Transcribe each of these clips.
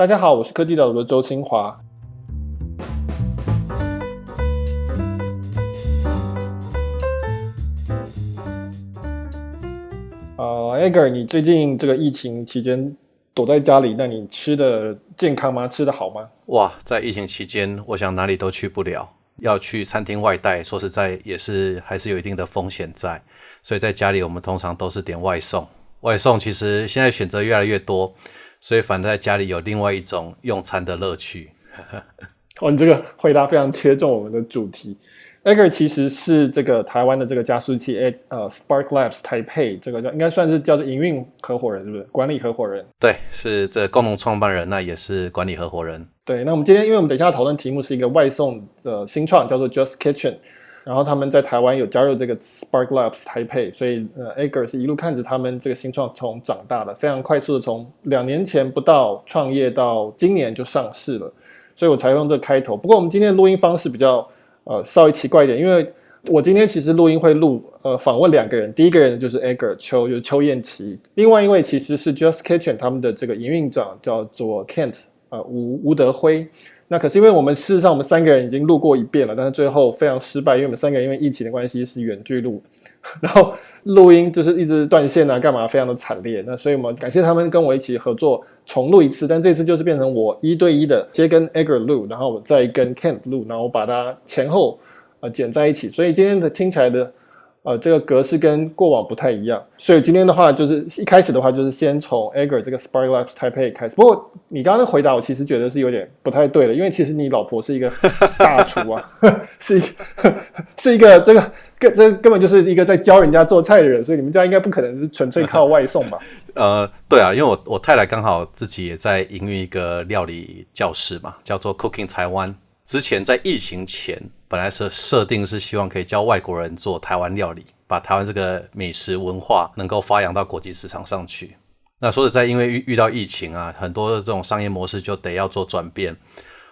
大家好，我是科技岛读的周清华。呃，Edgar，你最近这个疫情期间躲在家里，那你吃的健康吗？吃的好吗？哇，在疫情期间，我想哪里都去不了，要去餐厅外带，说实在也是还是有一定的风险在，所以在家里我们通常都是点外送。外送其实现在选择越来越多，所以反正在家里有另外一种用餐的乐趣。哦，你这个回答非常切中我们的主题。Edgar 其实是这个台湾的这个加速器，呃，Spark Labs 台配这个叫应该算是叫做营运合伙人，是不是？管理合伙人？对，是这共同创办人，那也是管理合伙人。对，那我们今天因为我们等一下讨论题目是一个外送的新创，叫做 Just Kitchen。然后他们在台湾有加入这个 Spark Labs 台北，所以呃，Edgar 是一路看着他们这个新创从长大的，非常快速的从两年前不到创业到今年就上市了，所以我才用这个开头。不过我们今天的录音方式比较呃稍微奇怪一点，因为我今天其实录音会录呃访问两个人，第一个人就是 Edgar 邱，就是邱彦琪，另外一位其实是 Just Kitchen 他们的这个营运长叫做 Kent 呃吴吴德辉。那可是因为我们事实上我们三个人已经录过一遍了，但是最后非常失败，因为我们三个人因为疫情的关系是远距录，然后录音就是一直断线啊，干嘛非常的惨烈。那所以我们感谢他们跟我一起合作重录一次，但这次就是变成我一对一的，先跟 Edgar 录，然后我再跟 Kent 录，然后我把它前后呃剪在一起，所以今天的听起来的。呃，这个格式跟过往不太一样，所以今天的话就是一开始的话就是先从 Edgar 这个 Spark Labs 台北开始。不过你刚刚的回答我其实觉得是有点不太对的，因为其实你老婆是一个大厨啊，是一个是一个这个根这根本就是一个在教人家做菜的人，所以你们家应该不可能是纯粹靠外送吧？呃，对啊，因为我我太太刚好自己也在营运一个料理教室嘛，叫做 Cooking Taiwan。之前在疫情前，本来是设定是希望可以教外国人做台湾料理，把台湾这个美食文化能够发扬到国际市场上去。那说实在，因为遇遇到疫情啊，很多的这种商业模式就得要做转变。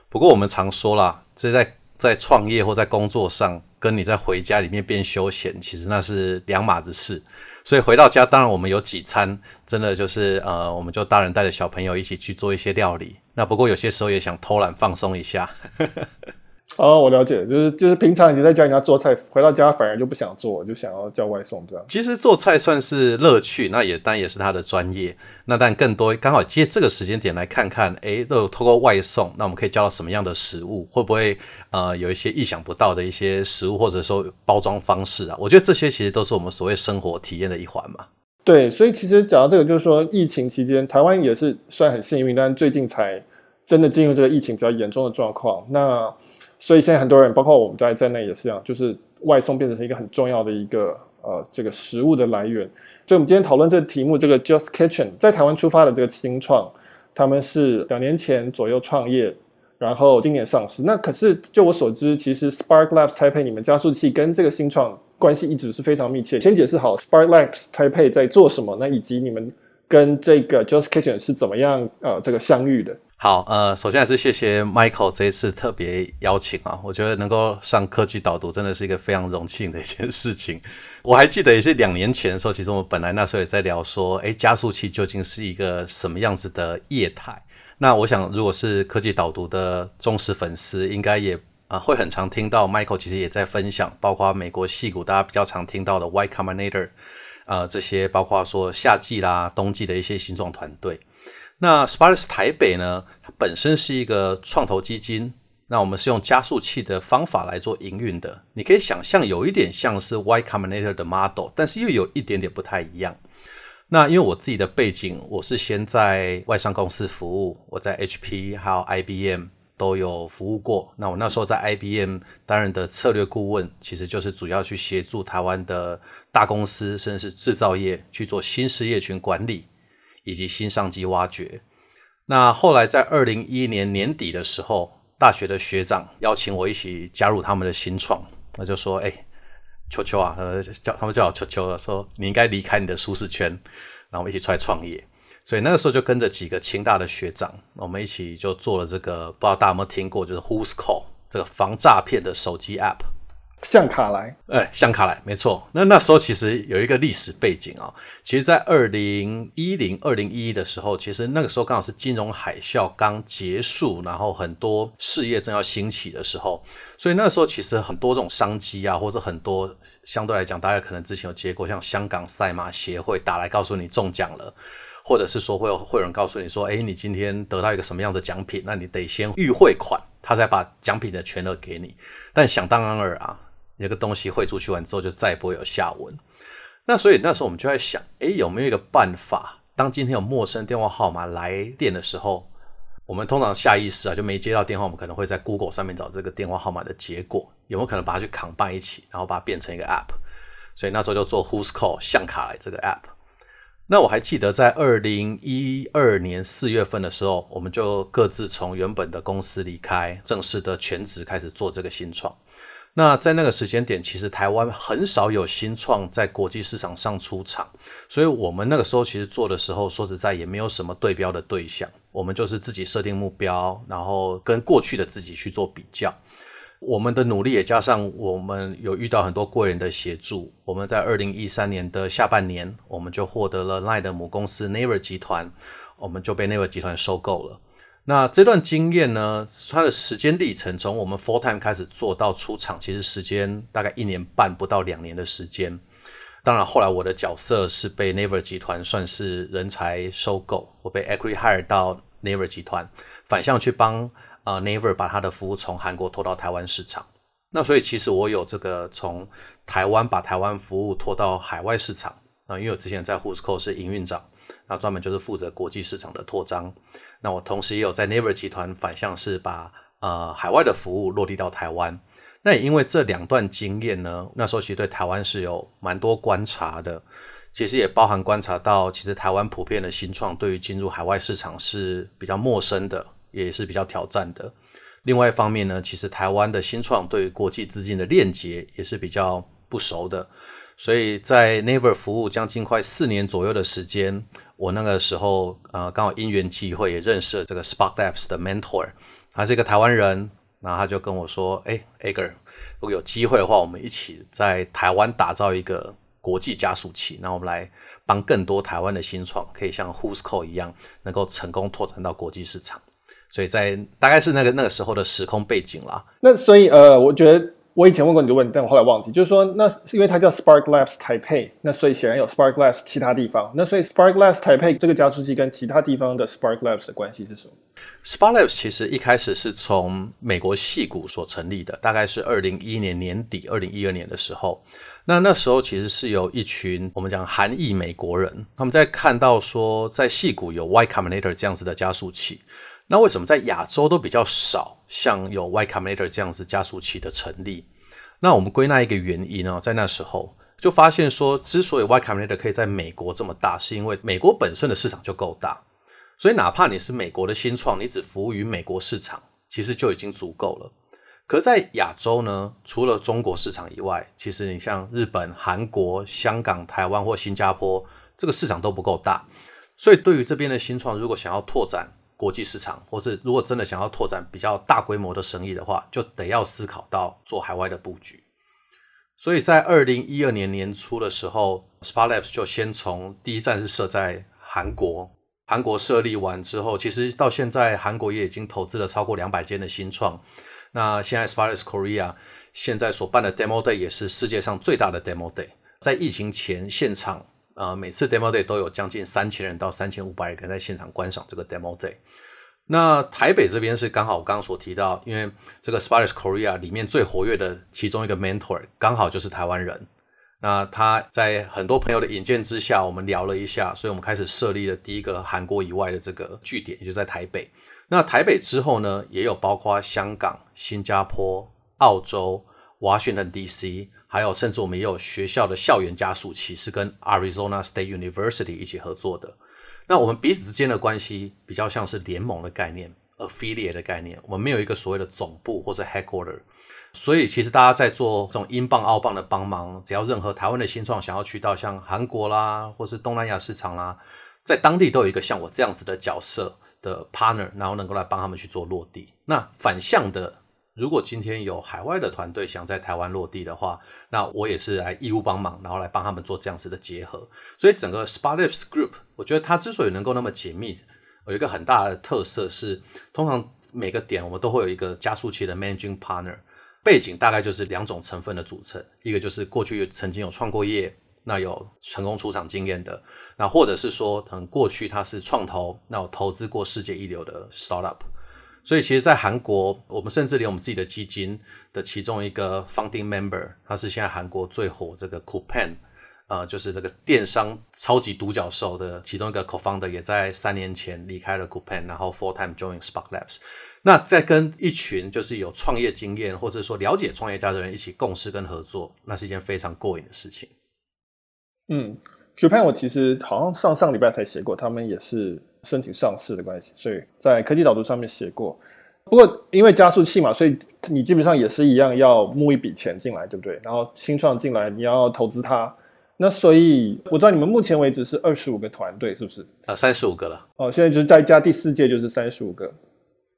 不过我们常说啦，这在在创业或在工作上，跟你在回家里面变休闲，其实那是两码子事。所以回到家，当然我们有几餐，真的就是呃，我们就大人带着小朋友一起去做一些料理。那不过有些时候也想偷懒放松一下。哦，我了解，就是就是平常你在家人家做菜，回到家反而就不想做，就想要叫外送这样。其实做菜算是乐趣，那也当然也是他的专业。那但更多刚好借这个时间点来看看，诶，都有透过外送，那我们可以教到什么样的食物？会不会呃有一些意想不到的一些食物，或者说包装方式啊？我觉得这些其实都是我们所谓生活体验的一环嘛。对，所以其实讲到这个，就是说疫情期间，台湾也是算很幸运，但最近才真的进入这个疫情比较严重的状况。那所以现在很多人，包括我们在在内也是这样，就是外送变成一个很重要的一个呃这个食物的来源。所以我们今天讨论这个题目，这个 Just Kitchen 在台湾出发的这个新创，他们是两年前左右创业，然后今年上市。那可是就我所知，其实 Spark Labs 台配你们加速器跟这个新创。关系一直是非常密切。先解释好，Spark Labs 台配在做什么，那以及你们跟这个 Just Kitchen 是怎么样呃这个相遇的？好，呃，首先还是谢谢 Michael 这一次特别邀请啊，我觉得能够上科技导读真的是一个非常荣幸的一件事情。我还记得也是两年前的时候，其实我们本来那时候也在聊说，诶，加速器究竟是一个什么样子的业态？那我想，如果是科技导读的忠实粉丝，应该也。啊、会很常听到 Michael 其实也在分享，包括美国戏骨大家比较常听到的 Y Combinator，呃，这些包括说夏季啦、冬季的一些新创团队。那 Sparks 台北呢，它本身是一个创投基金，那我们是用加速器的方法来做营运的。你可以想象有一点像是 Y Combinator 的 model，但是又有一点点不太一样。那因为我自己的背景，我是先在外商公司服务，我在 HP 还有 IBM。都有服务过。那我那时候在 IBM 担任的策略顾问，其实就是主要去协助台湾的大公司，甚至是制造业去做新事业群管理以及新商机挖掘。那后来在二零一一年年底的时候，大学的学长邀请我一起加入他们的新创，那就说：“哎，秋秋啊，呃，叫他们叫我秋秋了，说你应该离开你的舒适圈，然后我们一起出来创业。”所以那个时候就跟着几个清大的学长，我们一起就做了这个，不知道大家有没有听过，就是 Who's Call 这个防诈骗的手机 App。向卡莱，哎，向卡莱，没错。那那时候其实有一个历史背景啊，其实，在二零一零、二零一一的时候，其实那个时候刚好是金融海啸刚结束，然后很多事业正要兴起的时候，所以那时候其实很多这种商机啊，或者很多相对来讲，大家可能之前有接过，像香港赛马协会打来告诉你中奖了，或者是说会有会有人告诉你说，哎，你今天得到一个什么样的奖品，那你得先预汇款，他才把奖品的全额给你。但想当然尔啊。那个东西汇出去完之后，就再也不会有下文。那所以那时候我们就在想，诶，有没有一个办法，当今天有陌生电话号码来电的时候，我们通常下意识啊就没接到电话，我们可能会在 Google 上面找这个电话号码的结果，有没有可能把它去 combine 一起，然后把它变成一个 App？所以那时候就做 Who's Call 相卡来这个 App。那我还记得在二零一二年四月份的时候，我们就各自从原本的公司离开，正式的全职开始做这个新创。那在那个时间点，其实台湾很少有新创在国际市场上出场，所以我们那个时候其实做的时候，说实在也没有什么对标的对象，我们就是自己设定目标，然后跟过去的自己去做比较。我们的努力也加上我们有遇到很多贵人的协助，我们在二零一三年的下半年，我们就获得了 LINE 的母公司 Naver 集团，我们就被 Naver 集团收购了。那这段经验呢，它的时间历程从我们 full time 开始做到出场，其实时间大概一年半不到两年的时间。当然，后来我的角色是被 Naver 集团算是人才收购，我被 acqui-hire 到 Naver 集团，反向去帮啊、呃、Naver 把他的服务从韩国拖到台湾市场。那所以其实我有这个从台湾把台湾服务拖到海外市场。那因为我之前在 Who's Call 是营运长。那专门就是负责国际市场的拓张。那我同时也有在 Never 集团反向是把呃海外的服务落地到台湾。那也因为这两段经验呢，那时候其实对台湾是有蛮多观察的。其实也包含观察到，其实台湾普遍的新创对于进入海外市场是比较陌生的，也是比较挑战的。另外一方面呢，其实台湾的新创对于国际资金的链接也是比较不熟的。所以在 Never 服务将近快四年左右的时间，我那个时候呃刚好因缘际会也认识了这个 Spark Labs 的 mentor，他是一个台湾人，然后他就跟我说：“哎，Agar，如果有机会的话，我们一起在台湾打造一个国际加速器，那我们来帮更多台湾的新创可以像 Who's Call 一样，能够成功拓展到国际市场。”所以在大概是那个那个时候的时空背景啦。那所以呃，我觉得。我以前问过你的问题，但我后来忘记。就是说，那因为它叫 Spark Labs 台北，那所以显然有 Spark Labs 其他地方。那所以 Spark Labs 台北这个加速器跟其他地方的 Spark Labs 的关系是什么？Spark Labs 其实一开始是从美国矽谷所成立的，大概是二零一一年年底、二零一二年的时候。那那时候其实是有一群我们讲韩裔美国人，他们在看到说在矽谷有 Y Combinator 这样子的加速器，那为什么在亚洲都比较少像有 Y Combinator 这样子加速器的成立？那我们归纳一个原因呢，在那时候就发现说，之所以 Y Combinator 可以在美国这么大，是因为美国本身的市场就够大，所以哪怕你是美国的新创，你只服务于美国市场，其实就已经足够了。可在亚洲呢，除了中国市场以外，其实你像日本、韩国、香港、台湾或新加坡，这个市场都不够大，所以对于这边的新创，如果想要拓展，国际市场，或是如果真的想要拓展比较大规模的生意的话，就得要思考到做海外的布局。所以在二零一二年年初的时候，Spark Labs 就先从第一站是设在韩国，韩国设立完之后，其实到现在韩国也已经投资了超过两百间的新创。那现在 Spark Labs Korea 现在所办的 Demo Day 也是世界上最大的 Demo Day，在疫情前现场。呃，每次 Demo Day 都有将近三千人到三千五百人在现场观赏这个 Demo Day。那台北这边是刚好我刚刚所提到，因为这个 Spark Labs Korea 里面最活跃的其中一个 mentor 刚好就是台湾人。那他在很多朋友的引荐之下，我们聊了一下，所以我们开始设立了第一个韩国以外的这个据点，也就在台北。那台北之后呢，也有包括香港、新加坡、澳洲、Washington DC。还有，甚至我们也有学校的校园加速器，是跟 Arizona State University 一起合作的。那我们彼此之间的关系比较像是联盟的概念，affiliate 的概念。我们没有一个所谓的总部或是 headquarter。所以，其实大家在做这种英镑、澳镑的帮忙，只要任何台湾的新创想要去到像韩国啦，或是东南亚市场啦，在当地都有一个像我这样子的角色的 partner，然后能够来帮他们去做落地。那反向的。如果今天有海外的团队想在台湾落地的话，那我也是来义务帮忙，然后来帮他们做这样子的结合。所以整个 SparkLabs Group，我觉得它之所以能够那么紧密，有一个很大的特色是，通常每个点我们都会有一个加速器的 Managing Partner，背景大概就是两种成分的组成，一个就是过去曾经有创过业，那有成功出场经验的，那或者是说，可能过去他是创投，那有投资过世界一流的 Startup。所以，其实，在韩国，我们甚至连我们自己的基金的其中一个 founding member，他是现在韩国最火这个 Coupang，呃，就是这个电商超级独角兽的其中一个 co-founder，也在三年前离开了 Coupang，然后 full time join Spark Labs。那在跟一群就是有创业经验或者说了解创业家的人一起共事跟合作，那是一件非常过瘾的事情。嗯，Coupang 我其实好像上上礼拜才写过，他们也是。申请上市的关系，所以在科技导读上面写过。不过因为加速器嘛，所以你基本上也是一样要募一笔钱进来，对不对？然后新创进来，你要投资它。那所以我知道你们目前为止是二十五个团队，是不是？呃，三十五个了。哦，现在就是再加第四届就是三十五个。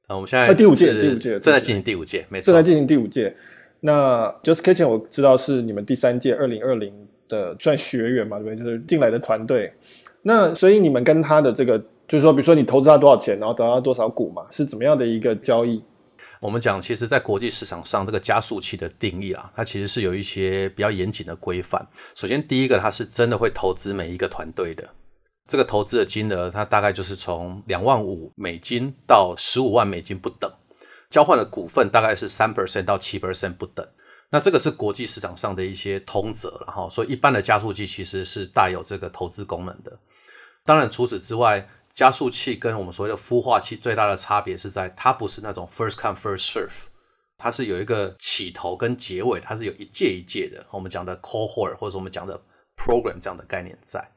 啊，我们现在第五届，第五届正在进行第五届，没错，正在进行第五届。那 Just Kitchen 我知道是你们第三届二零二零的算学员嘛，对不对？就是进来的团队。那所以你们跟他的这个。就是说，比如说你投资他多少钱，然后得到多少股嘛，是怎么样的一个交易？我们讲，其实，在国际市场上，这个加速器的定义啊，它其实是有一些比较严谨的规范。首先，第一个，它是真的会投资每一个团队的，这个投资的金额，它大概就是从两万五美金到十五万美金不等，交换的股份大概是三 percent 到七 percent 不等。那这个是国际市场上的一些通则了哈，所以一般的加速器其实是带有这个投资功能的。当然，除此之外，加速器跟我们所谓的孵化器最大的差别是在，它不是那种 first come first serve，它是有一个起头跟结尾，它是有一届一届的。我们讲的 cohort 或者我们讲的 program 这样的概念在。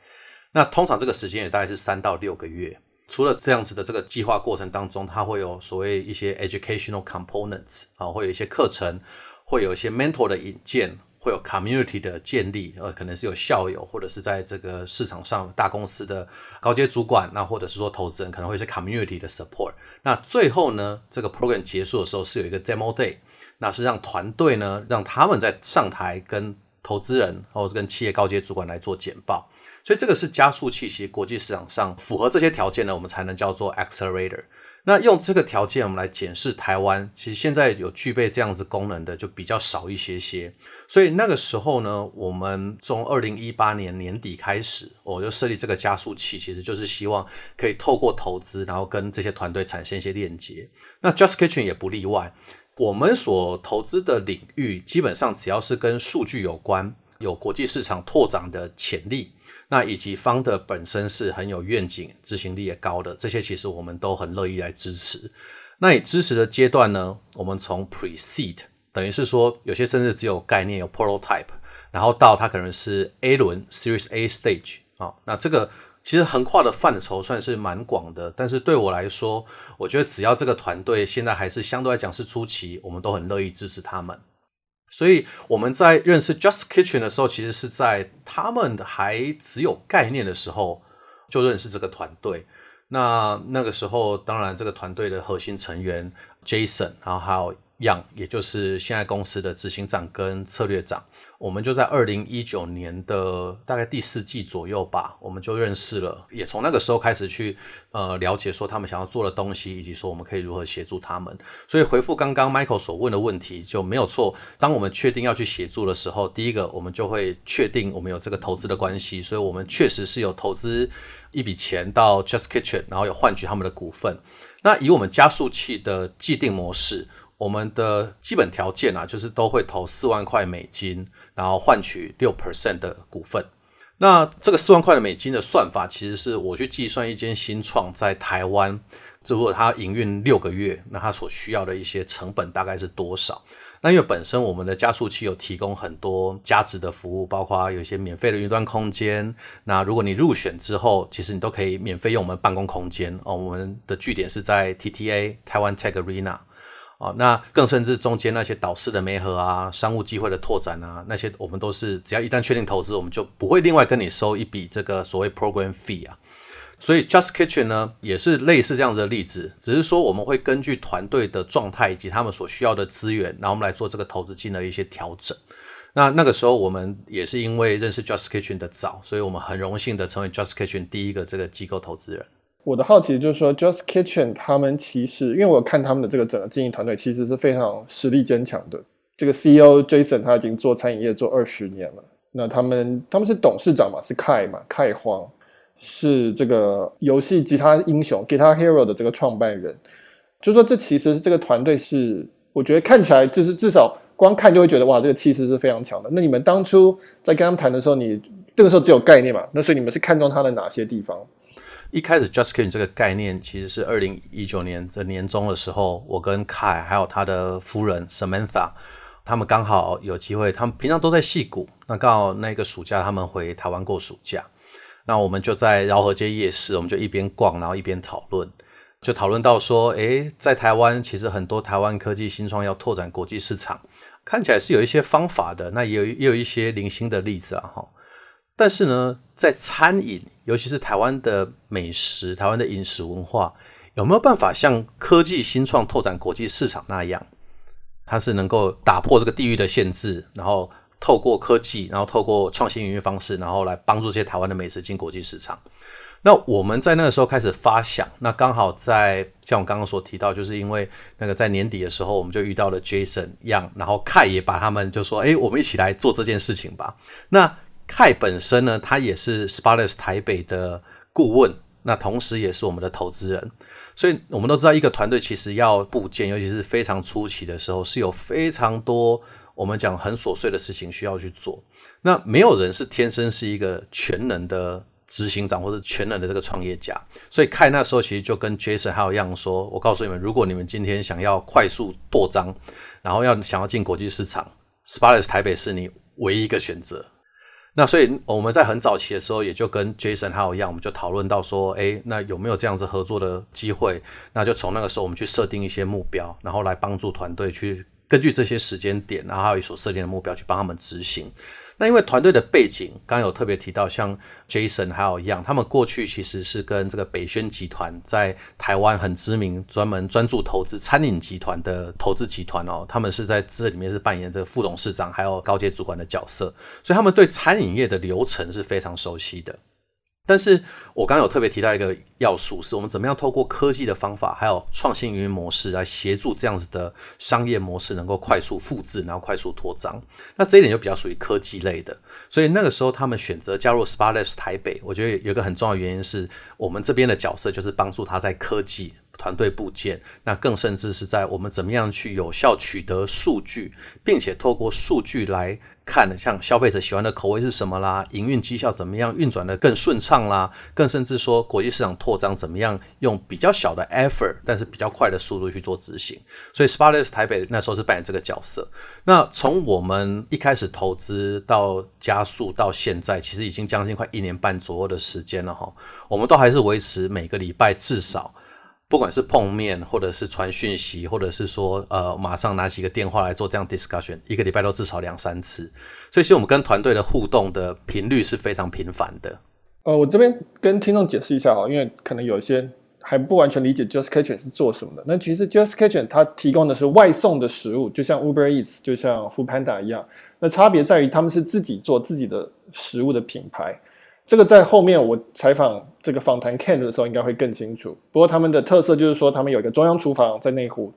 那通常这个时间也大概是三到六个月。除了这样子的这个计划过程当中，它会有所谓一些 educational components 啊，会有一些课程，会有一些 mentor 的引荐。会有 community 的建立，呃，可能是有校友，或者是在这个市场上大公司的高阶主管，那或者是说投资人，可能会是 community 的 support。那最后呢，这个 program 结束的时候是有一个 demo day，那是让团队呢，让他们在上台跟投资人或者是跟企业高阶主管来做简报。所以这个是加速器，其实国际市场上符合这些条件呢，我们才能叫做 accelerator。那用这个条件，我们来检视台湾，其实现在有具备这样子功能的就比较少一些些。所以那个时候呢，我们从二零一八年年底开始，我就设立这个加速器，其实就是希望可以透过投资，然后跟这些团队产生一些链接。那 Just Kitchen 也不例外，我们所投资的领域基本上只要是跟数据有关，有国际市场拓展的潜力。那以及 founder 本身是很有愿景、执行力也高的，这些其实我们都很乐意来支持。那以支持的阶段呢，我们从 pre-seed 等于是说，有些甚至只有概念、有 prototype，然后到它可能是 A 轮 Series A stage 啊、那这个其实横跨的范畴算是蛮广的，但是对我来说，我觉得只要这个团队现在还是相对来讲是初期，我们都很乐意支持他们。所以我们在认识 Just Kitchen 的时候，其实是在他们还只有概念的时候就认识这个团队。那那个时候，当然这个团队的核心成员 Jason，然后还有 Young，也就是现在公司的执行长跟策略长。我们就在二零一九年的大概第四季左右吧，我们就认识了，也从那个时候开始去呃了解说他们想要做的东西，以及说我们可以如何协助他们。所以回复刚刚 Michael 所问的问题就没有错。当我们确定要去协助的时候，第一个我们就会确定我们有这个投资的关系，所以我们确实是有投资一笔钱到 Just Kitchen，然后有换取他们的股份。那以我们加速器的既定模式。我们的基本条件啊，就是都会投四万块美金，然后换取六 percent 的股份。那这个四万块的美金的算法，其实是我去计算一间新创在台湾，如果它营运六个月，那它所需要的一些成本大概是多少？那因为本身我们的加速器有提供很多加值的服务，包括有一些免费的云端空间。那如果你入选之后，其实你都可以免费用我们办公空间哦。我们的据点是在 TTA 台湾 Tech Arena。哦，那更甚至中间那些导师的媒合啊，商务机会的拓展啊，那些我们都是只要一旦确定投资，我们就不会另外跟你收一笔这个所谓 program fee 啊。所以 Just Kitchen 呢也是类似这样子的例子，只是说我们会根据团队的状态以及他们所需要的资源，然后我们来做这个投资金的一些调整。那那个时候我们也是因为认识 Just Kitchen 的早，所以我们很荣幸的成为 Just Kitchen 第一个这个机构投资人。我的好奇就是说，Just Kitchen 他们其实，因为我看他们的这个整个经营团队，其实是非常实力坚强的。这个 CEO Jason 他已经做餐饮业做二十年了。那他们他们是董事长嘛，是 Kai 嘛，Kai 黄是这个游戏吉他英雄 Guitar Hero 的这个创办人。就是说，这其实这个团队是，我觉得看起来就是至少光看就会觉得哇，这个气势是非常强的。那你们当初在跟他们谈的时候，你这个时候只有概念嘛？那所以你们是看中他的哪些地方？一开始，Justin 这个概念其实是二零一九年的年中的时候，我跟 Kai 还有他的夫人 Samantha，他们刚好有机会，他们平常都在戏谷，那刚好那个暑假他们回台湾过暑假，那我们就在饶河街夜市，我们就一边逛，然后一边讨论，就讨论到说，诶，在台湾其实很多台湾科技新创要拓展国际市场，看起来是有一些方法的，那也有也有一些零星的例子啊，哈。但是呢，在餐饮，尤其是台湾的美食、台湾的饮食文化，有没有办法像科技新创拓展国际市场那样？它是能够打破这个地域的限制，然后透过科技，然后透过创新营运方式，然后来帮助这些台湾的美食进国际市场。那我们在那个时候开始发想，那刚好在像我刚刚所提到，就是因为那个在年底的时候，我们就遇到了 Jason Yang，然后 K 也把他们就说：“哎，我们一起来做这件事情吧。”那 Kai 本身呢，他也是 s p a r e s 台北的顾问，那同时也是我们的投资人，所以我们都知道，一个团队其实要布建，尤其是非常初期的时候，是有非常多我们讲很琐碎的事情需要去做。那没有人是天生是一个全能的执行长或者全能的这个创业家，所以 Kai 那时候其实就跟 Jason 还有一样说：“我告诉你们，如果你们今天想要快速扩张，然后要想要进国际市场 s p a r e s 台北是你唯一一个选择。”那所以我们在很早期的时候，也就跟 Jason 还有一样，我们就讨论到说，哎，那有没有这样子合作的机会？那就从那个时候，我们去设定一些目标，然后来帮助团队去根据这些时间点，然后还有所设定的目标去帮他们执行。那因为团队的背景，刚有特别提到，像 Jason 还有一样，他们过去其实是跟这个北轩集团在台湾很知名、专门专注投资餐饮集团的投资集团哦，他们是在这里面是扮演这个副董事长还有高阶主管的角色，所以他们对餐饮业的流程是非常熟悉的。但是我刚刚有特别提到一个要素，是我们怎么样透过科技的方法，还有创新营模式来协助这样子的商业模式能够快速复制，然后快速扩张。那这一点就比较属于科技类的，所以那个时候他们选择加入 Spaless 台北，我觉得有一个很重要的原因是我们这边的角色就是帮助他在科技团队部件，那更甚至是在我们怎么样去有效取得数据，并且透过数据来。看，像消费者喜欢的口味是什么啦，营运绩效怎么样，运转得更顺畅啦，更甚至说国际市场拓张怎么样，用比较小的 effort，但是比较快的速度去做执行。所以 Spotless 台北那时候是扮演这个角色。那从我们一开始投资到加速到现在，其实已经将近快一年半左右的时间了哈，我们都还是维持每个礼拜至少。不管是碰面，或者是传讯息，或者是说，呃，马上拿起一个电话来做这样 discussion，一个礼拜都至少两三次。所以，其实我们跟团队的互动的频率是非常频繁的。呃，我这边跟听众解释一下哈，因为可能有一些还不完全理解 Just Kitchen 是做什么的。那其实 Just Kitchen 它提供的是外送的食物，就像 Uber Eats，就像 Foodpanda 一样。那差别在于他们是自己做自己的食物的品牌。这个在后面我采访这个访谈 Ken 的时候应该会更清楚。不过他们的特色就是说，他们有一个中央厨房在内湖，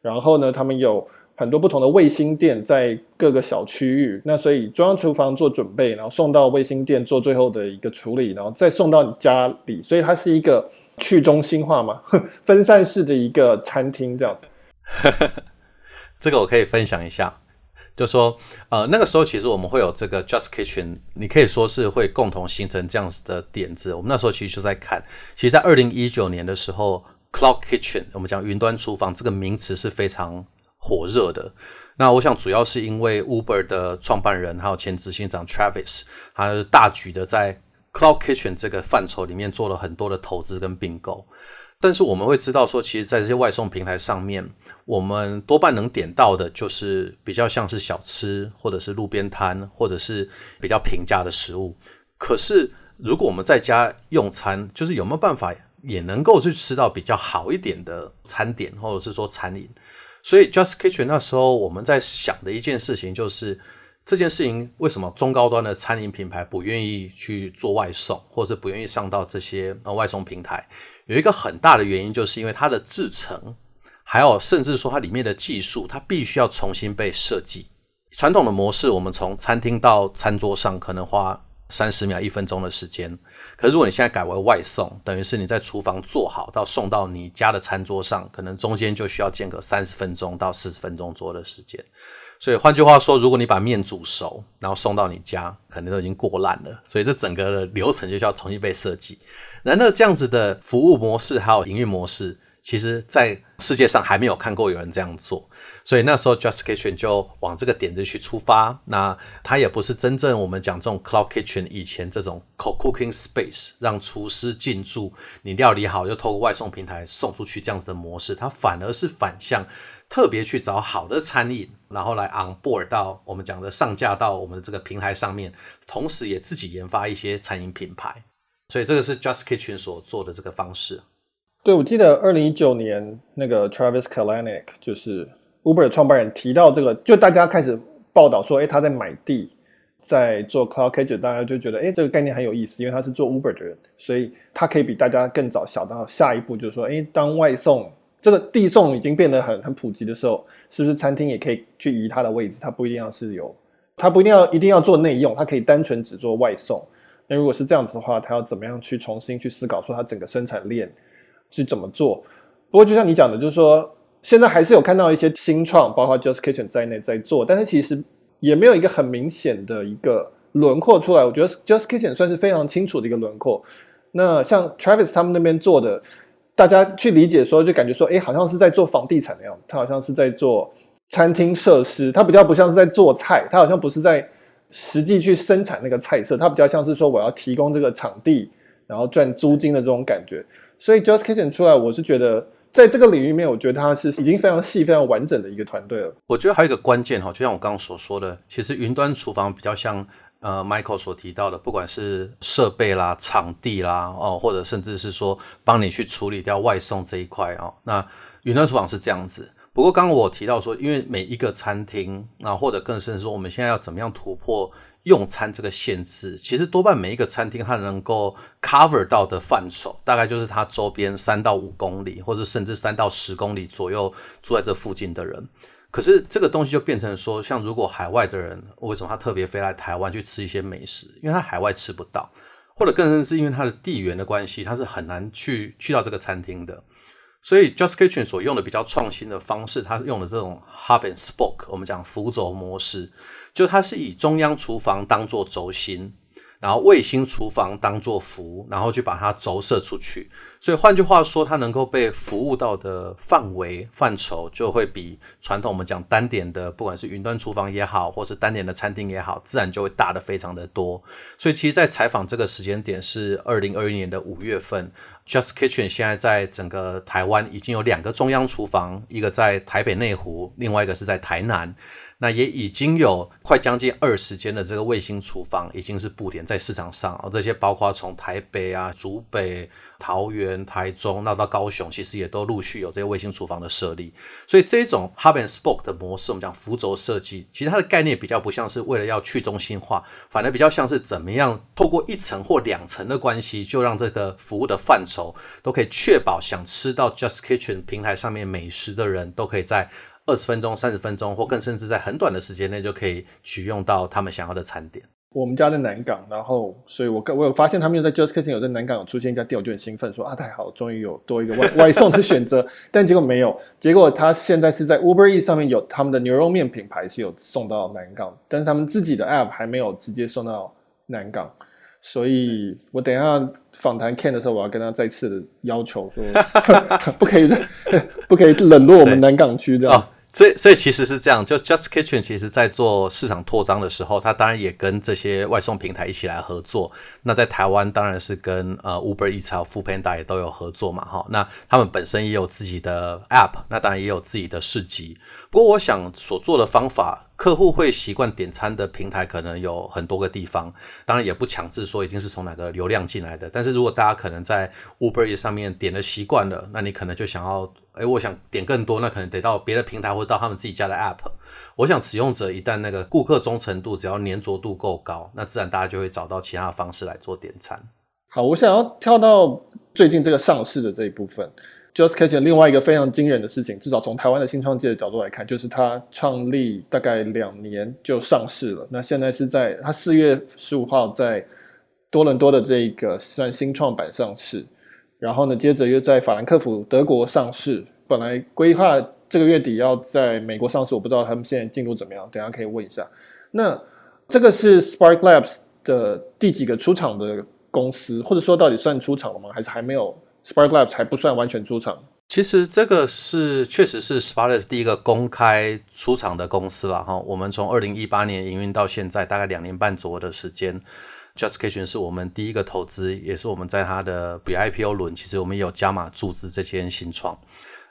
然后呢，他们有很多不同的卫星店在各个小区域。那所以中央厨房做准备，然后送到卫星店做最后的一个处理，然后再送到你家里。所以它是一个去中心化嘛，分散式的一个餐厅这样子。这个我可以分享一下。就说，呃，那个时候其实我们会有这个 Just Kitchen，你可以说是会共同形成这样子的点子。我们那时候其实就在看，其实，在二零一九年的时候，Cloud Kitchen，我们讲云端厨房这个名词是非常火热的。那我想主要是因为 Uber 的创办人还有前执行长 Travis，他大举的在 Cloud Kitchen 这个范畴里面做了很多的投资跟并购。但是我们会知道说，其实，在这些外送平台上面，我们多半能点到的就是比较像是小吃，或者是路边摊，或者是比较平价的食物。可是如果我们在家用餐，就是有没有办法也能够去吃到比较好一点的餐点，或者是说餐饮。所以 Just Kitchen 那时候我们在想的一件事情就是。这件事情为什么中高端的餐饮品牌不愿意去做外送，或是不愿意上到这些呃外送平台？有一个很大的原因，就是因为它的制程，还有甚至说它里面的技术，它必须要重新被设计。传统的模式，我们从餐厅到餐桌上可能花三十秒、一分钟的时间，可如果你现在改为外送，等于是你在厨房做好到送到你家的餐桌上，可能中间就需要间隔三十分钟到四十分钟左右的时间。所以换句话说，如果你把面煮熟，然后送到你家，可能都已经过烂了。所以这整个的流程就需要重新被设计。然而，这样子的服务模式还有营运模式，其实在世界上还没有看过有人这样做。所以那时候，Just Kitchen 就往这个点子去出发。那它也不是真正我们讲这种 Cloud Kitchen 以前这种 Co-cooking Space，让厨师进驻，你料理好就透过外送平台送出去这样子的模式。它反而是反向。特别去找好的餐饮，然后来 on board 到我们讲的上架到我们的这个平台上面，同时也自己研发一些餐饮品牌，所以这个是 Just Kitchen 所做的这个方式。对，我记得二零一九年那个 Travis Kalanick 就是 Uber 的创办人提到这个，就大家开始报道说，哎，他在买地，在做 Cloud Kitchen，大家就觉得，哎，这个概念很有意思，因为他是做 Uber 的人，所以他可以比大家更早想到下一步，就是说，哎，当外送。这个递送已经变得很很普及的时候，是不是餐厅也可以去移它的位置？它不一定要是有，它不一定要一定要做内用，它可以单纯只做外送。那如果是这样子的话，它要怎么样去重新去思考，说它整个生产链是怎么做？不过就像你讲的，就是说现在还是有看到一些新创，包括 Just Kitchen 在内在做，但是其实也没有一个很明显的一个轮廓出来。我觉得 Just Kitchen 算是非常清楚的一个轮廓。那像 Travis 他们那边做的。大家去理解说，就感觉说，哎，好像是在做房地产那样它。好像是在做餐厅设施，他比较不像是在做菜，他好像不是在实际去生产那个菜色，他比较像是说我要提供这个场地，然后赚租金的这种感觉。所以 Just Kitchen 出来，我是觉得在这个领域里面，我觉得它是已经非常细、非常完整的一个团队了。我觉得还有一个关键哈，就像我刚刚所说的，其实云端厨房比较像。呃，Michael 所提到的，不管是设备啦、场地啦，哦，或者甚至是说帮你去处理掉外送这一块哦，那云端厨房是这样子。不过刚刚我提到说，因为每一个餐厅，那或者更甚至说，我们现在要怎么样突破用餐这个限制？其实多半每一个餐厅它能够 cover 到的范畴，大概就是它周边三到五公里，或者甚至三到十公里左右住在这附近的人。可是这个东西就变成说，像如果海外的人，为什么他特别飞来台湾去吃一些美食？因为他海外吃不到，或者更甚是因为他的地缘的关系，他是很难去去到这个餐厅的。所以 Just Kitchen 所用的比较创新的方式，它用的这种 Hub and Spoke，我们讲辅轴模式，就它是以中央厨房当做轴心。然后卫星厨房当做服，然后去把它轴射出去。所以换句话说，它能够被服务到的范围范畴，就会比传统我们讲单点的，不管是云端厨房也好，或是单点的餐厅也好，自然就会大得非常的多。所以其实，在采访这个时间点是二零二一年的五月份，Just Kitchen 现在在整个台湾已经有两个中央厨房，一个在台北内湖，另外一个是在台南。那也已经有快将近二十间的这个卫星厨房已经是布点在市场上啊，这些包括从台北啊、竹北、桃园、台中，那到高雄，其实也都陆续有这些卫星厨房的设立。所以这种 Hub and Spoke 的模式，我们讲辅轴设计，其实它的概念比较不像是为了要去中心化，反而比较像是怎么样透过一层或两层的关系，就让这个服务的范畴都可以确保想吃到 Just Kitchen 平台上面美食的人都可以在。二十分钟、三十分钟，或更甚至在很短的时间内就可以取用到他们想要的餐点。我们家在南港，然后，所以我我有发现他们有在 Just Kitchen 有在南港有出现一家店，我就很兴奋，说啊，太好，终于有多一个外 外送的选择。但结果没有，结果他现在是在 Uber Eats 上面有他们的牛肉面品牌是有送到南港，但是他们自己的 App 还没有直接送到南港。所以我等一下访谈 Ken 的时候，我要跟他再次的要求说，不可以 不可以冷落我们南港区这样。所以，所以其实是这样，就 Just Kitchen 其实在做市场扩张的时候，它当然也跟这些外送平台一起来合作。那在台湾当然是跟呃 Uber Eats 还有 Foodpanda 也都有合作嘛，哈。那他们本身也有自己的 App，那当然也有自己的市集。不过，我想所做的方法客户会习惯点餐的平台可能有很多个地方，当然也不强制说一定是从哪个流量进来的。但是如果大家可能在 Uber Eats 上面点了习惯了，那你可能就想要，哎，我想点更多，那可能得到别的平台或者到他们自己家的 App。我想使用者一旦那个顾客忠诚度只要粘着度够高，那自然大家就会找到其他的方式来做点餐。好，我想要跳到最近这个上市的这一部分。Just Kitchen 另外一个非常惊人的事情，至少从台湾的新创界的角度来看，就是它创立大概两年就上市了。那现在是在它四月十五号在多伦多的这个算新创板上市，然后呢，接着又在法兰克福德国上市。本来规划这个月底要在美国上市，我不知道他们现在进度怎么样，等下可以问一下。那这个是 Spark Labs 的第几个出厂的公司，或者说到底算出厂了吗？还是还没有？Spark Labs 还不算完全出厂，其实这个是确实是 Spark Labs 第一个公开出厂的公司了哈。我们从二零一八年营运到现在，大概两年半左右的时间，Just Kitchen 是我们第一个投资，也是我们在它的 Pre-IPO 轮，其实我们有加码注资这间新创。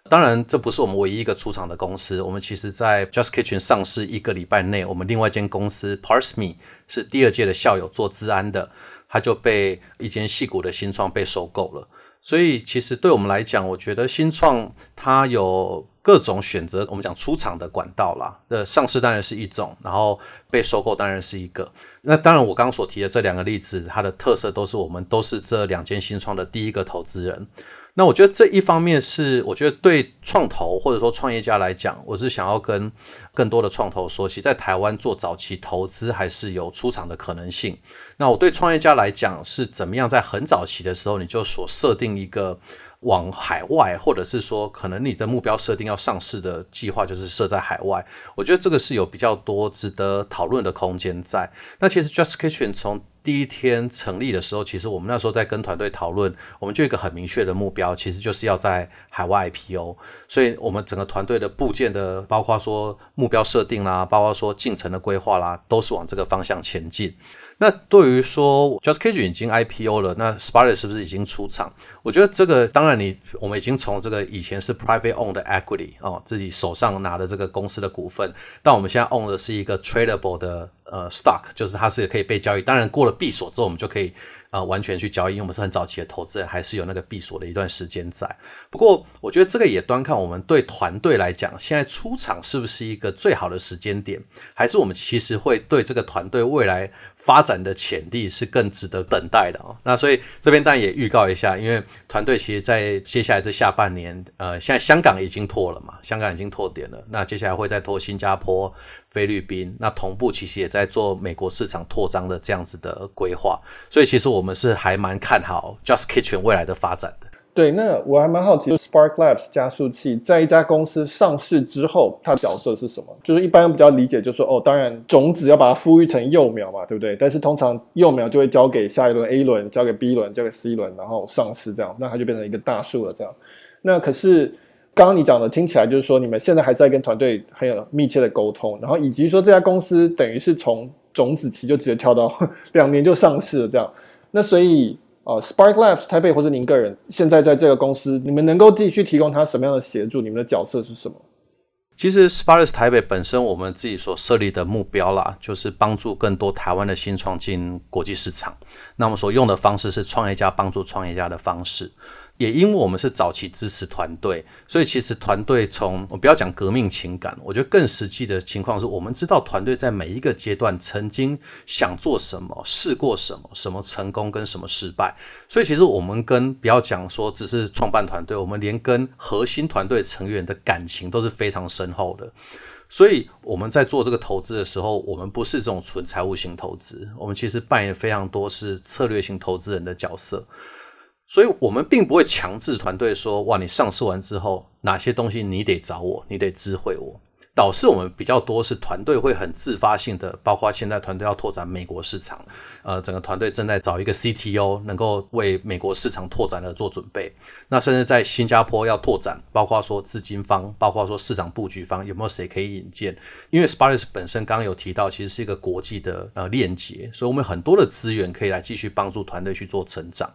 当然，这不是我们唯一一个出场的公司。我们其实，在 Just Kitchen 上市一个礼拜内，我们另外一间公司 ParseMe 是第二届的校友做资安的，它就被一间矽谷的新创被收购了。所以，其实对我们来讲，我觉得新创它有各种选择。我们讲出厂的管道啦，呃，上市当然是一种，然后被收购当然是一个。那当然，我刚刚所提的这两个例子，它的特色都是我们都是这两间新创的第一个投资人。那我觉得这一方面是，我觉得对创投或者说创业家来讲，我是想要跟更多的创投说，其实在台湾做早期投资还是有出场的可能性。那我对创业家来讲，是怎么样在很早期的时候你就所设定一个往海外，或者是说可能你的目标设定要上市的计划就是设在海外。我觉得这个是有比较多值得讨论的空间在。那其实 Just Kitchen 从第一天成立的时候，其实我们那时候在跟团队讨论，我们就有一个很明确的目标，其实就是要在海外 IPO。所以，我们整个团队的部件的，包括说目标设定啦，包括说进程的规划啦，都是往这个方向前进。那对于说 Just Cage 已经 IPO 了，那 Spider 是不是已经出场？我觉得这个当然你我们已经从这个以前是 Private Owned Equity 哦，自己手上拿的这个公司的股份，但我们现在 Own 的是一个 Tradable 的呃 Stock，就是它是可以被交易。当然过了闭锁之后，我们就可以。啊、完全去交易，因为我们是很早期的投资人，还是有那个闭锁的一段时间在。不过，我觉得这个也端看我们对团队来讲，现在出场是不是一个最好的时间点，还是我们其实会对这个团队未来发展的潜力是更值得等待的哦。那所以这边当然也预告一下，因为团队其实在接下来这下半年，呃，现在香港已经拓了嘛，香港已经拓点了，那接下来会再拓新加坡。菲律宾，那同步其实也在做美国市场扩张的这样子的规划，所以其实我们是还蛮看好 Just Kitchen 未来的发展的。对，那我还蛮好奇，Spark Labs 加速器在一家公司上市之后，它角色是什么？就是一般比较理解，就是说哦，当然种子要把它孵育成幼苗嘛，对不对？但是通常幼苗就会交给下一轮 A 轮，交给 B 轮，交给 C 轮，然后上市这样，那它就变成一个大树了这样。那可是。刚刚你讲的听起来就是说，你们现在还在跟团队很有密切的沟通，然后以及说这家公司等于是从种子期就直接跳到 两年就上市了这样。那所以呃，Spark Labs 台北或者您个人现在在这个公司，你们能够继续提供他什么样的协助？你们的角色是什么？其实 Spark Labs 台北本身我们自己所设立的目标啦，就是帮助更多台湾的新创进国际市场。那我们所用的方式是创业家帮助创业家的方式。也因为我们是早期支持团队，所以其实团队从我不要讲革命情感，我觉得更实际的情况是我们知道团队在每一个阶段曾经想做什么，试过什么，什么成功跟什么失败。所以其实我们跟不要讲说只是创办团队，我们连跟核心团队成员的感情都是非常深厚的。所以我们在做这个投资的时候，我们不是这种纯财务型投资，我们其实扮演非常多是策略型投资人的角色。所以，我们并不会强制团队说：“哇，你上市完之后，哪些东西你得找我，你得知会我。”导致我们比较多是团队会很自发性的，包括现在团队要拓展美国市场，呃，整个团队正在找一个 CTO，能够为美国市场拓展而做准备。那甚至在新加坡要拓展，包括说资金方，包括说市场布局方，有没有谁可以引荐？因为 Spark 本身刚刚有提到，其实是一个国际的呃链接，所以我们很多的资源可以来继续帮助团队去做成长。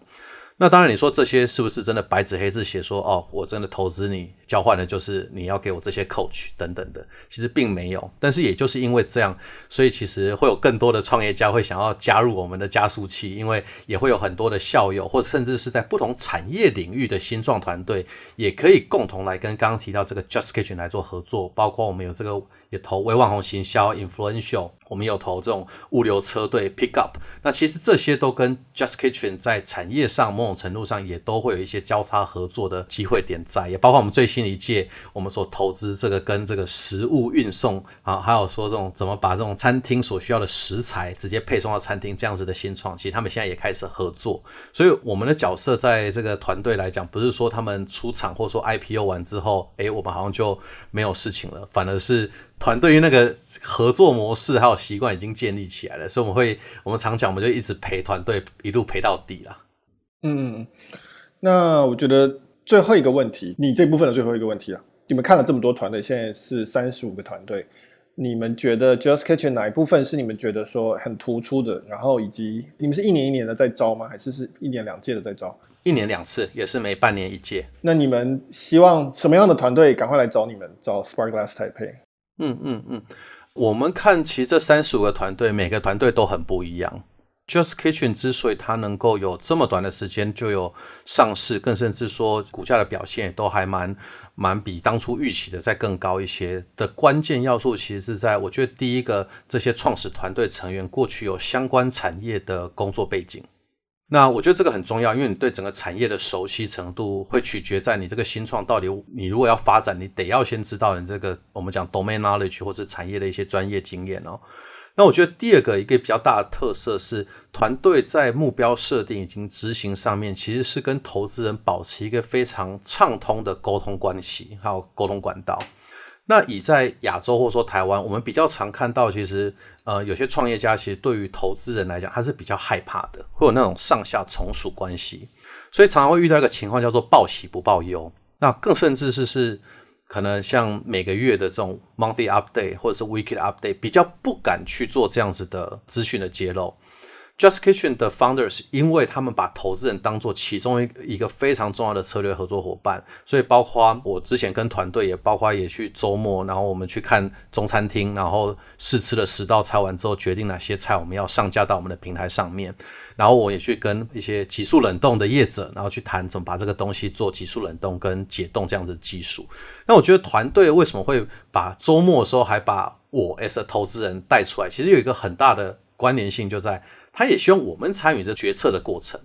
那当然，你说这些是不是真的白纸黑字写说哦，我真的投资你，交换的就是你要给我这些 coach 等等的，其实并没有。但是也就是因为这样，所以其实会有更多的创业家会想要加入我们的加速器，因为也会有很多的校友，或者甚至是在不同产业领域的新创团队，也可以共同来跟刚刚提到这个 Just Kitchen 来做合作，包括我们有这个。也投微网红行销，influential，我们有投这种物流车队，pickup。那其实这些都跟 Just Kitchen 在产业上某种程度上也都会有一些交叉合作的机会点在，也包括我们最新一届我们所投资这个跟这个食物运送啊，还有说这种怎么把这种餐厅所需要的食材直接配送到餐厅这样子的新创，其实他们现在也开始合作。所以我们的角色在这个团队来讲，不是说他们出场或者说 IPO 完之后，哎，我们好像就没有事情了，反而是。团队那个合作模式还有习惯已经建立起来了，所以我们会，我们常讲，我们就一直陪团队一路陪到底了。嗯，那我觉得最后一个问题，你这部分的最后一个问题啊，你们看了这么多团队，现在是三十五个团队，你们觉得 Just Kitchen 哪一部分是你们觉得说很突出的？然后以及你们是一年一年的在招吗？还是是一年两届的在招？一年两次，也是每半年一届。那你们希望什么样的团队赶快来找你们，找 Spark Glass Taipei？嗯嗯嗯，我们看其实这三十五个团队，每个团队都很不一样。Just Kitchen 之所以它能够有这么短的时间就有上市，更甚至说股价的表现都还蛮蛮比当初预期的再更高一些的关键要素，其实是在我觉得第一个，这些创始团队成员过去有相关产业的工作背景。那我觉得这个很重要，因为你对整个产业的熟悉程度会取决在你这个新创到底，你如果要发展，你得要先知道你这个我们讲 domain knowledge 或是产业的一些专业经验哦。那我觉得第二个一个比较大的特色是，团队在目标设定以及执行上面，其实是跟投资人保持一个非常畅通的沟通关系，还有沟通管道。那以在亚洲或说台湾，我们比较常看到，其实呃有些创业家其实对于投资人来讲，他是比较害怕的，会有那种上下从属关系，所以常常会遇到一个情况叫做报喜不报忧。那更甚至是是可能像每个月的这种 monthly update 或者是 weekly update，比较不敢去做这样子的资讯的揭露。Just Kitchen 的 founders，因为他们把投资人当做其中一一个非常重要的策略合作伙伴，所以包括我之前跟团队也包括也去周末，然后我们去看中餐厅，然后试吃了十道菜完之后，决定哪些菜我们要上架到我们的平台上面。然后我也去跟一些急速冷冻的业者，然后去谈怎么把这个东西做急速冷冻跟解冻这样子的技术。那我觉得团队为什么会把周末的时候还把我 as a 投资人带出来？其实有一个很大的关联性就在。他也希望我们参与这决策的过程。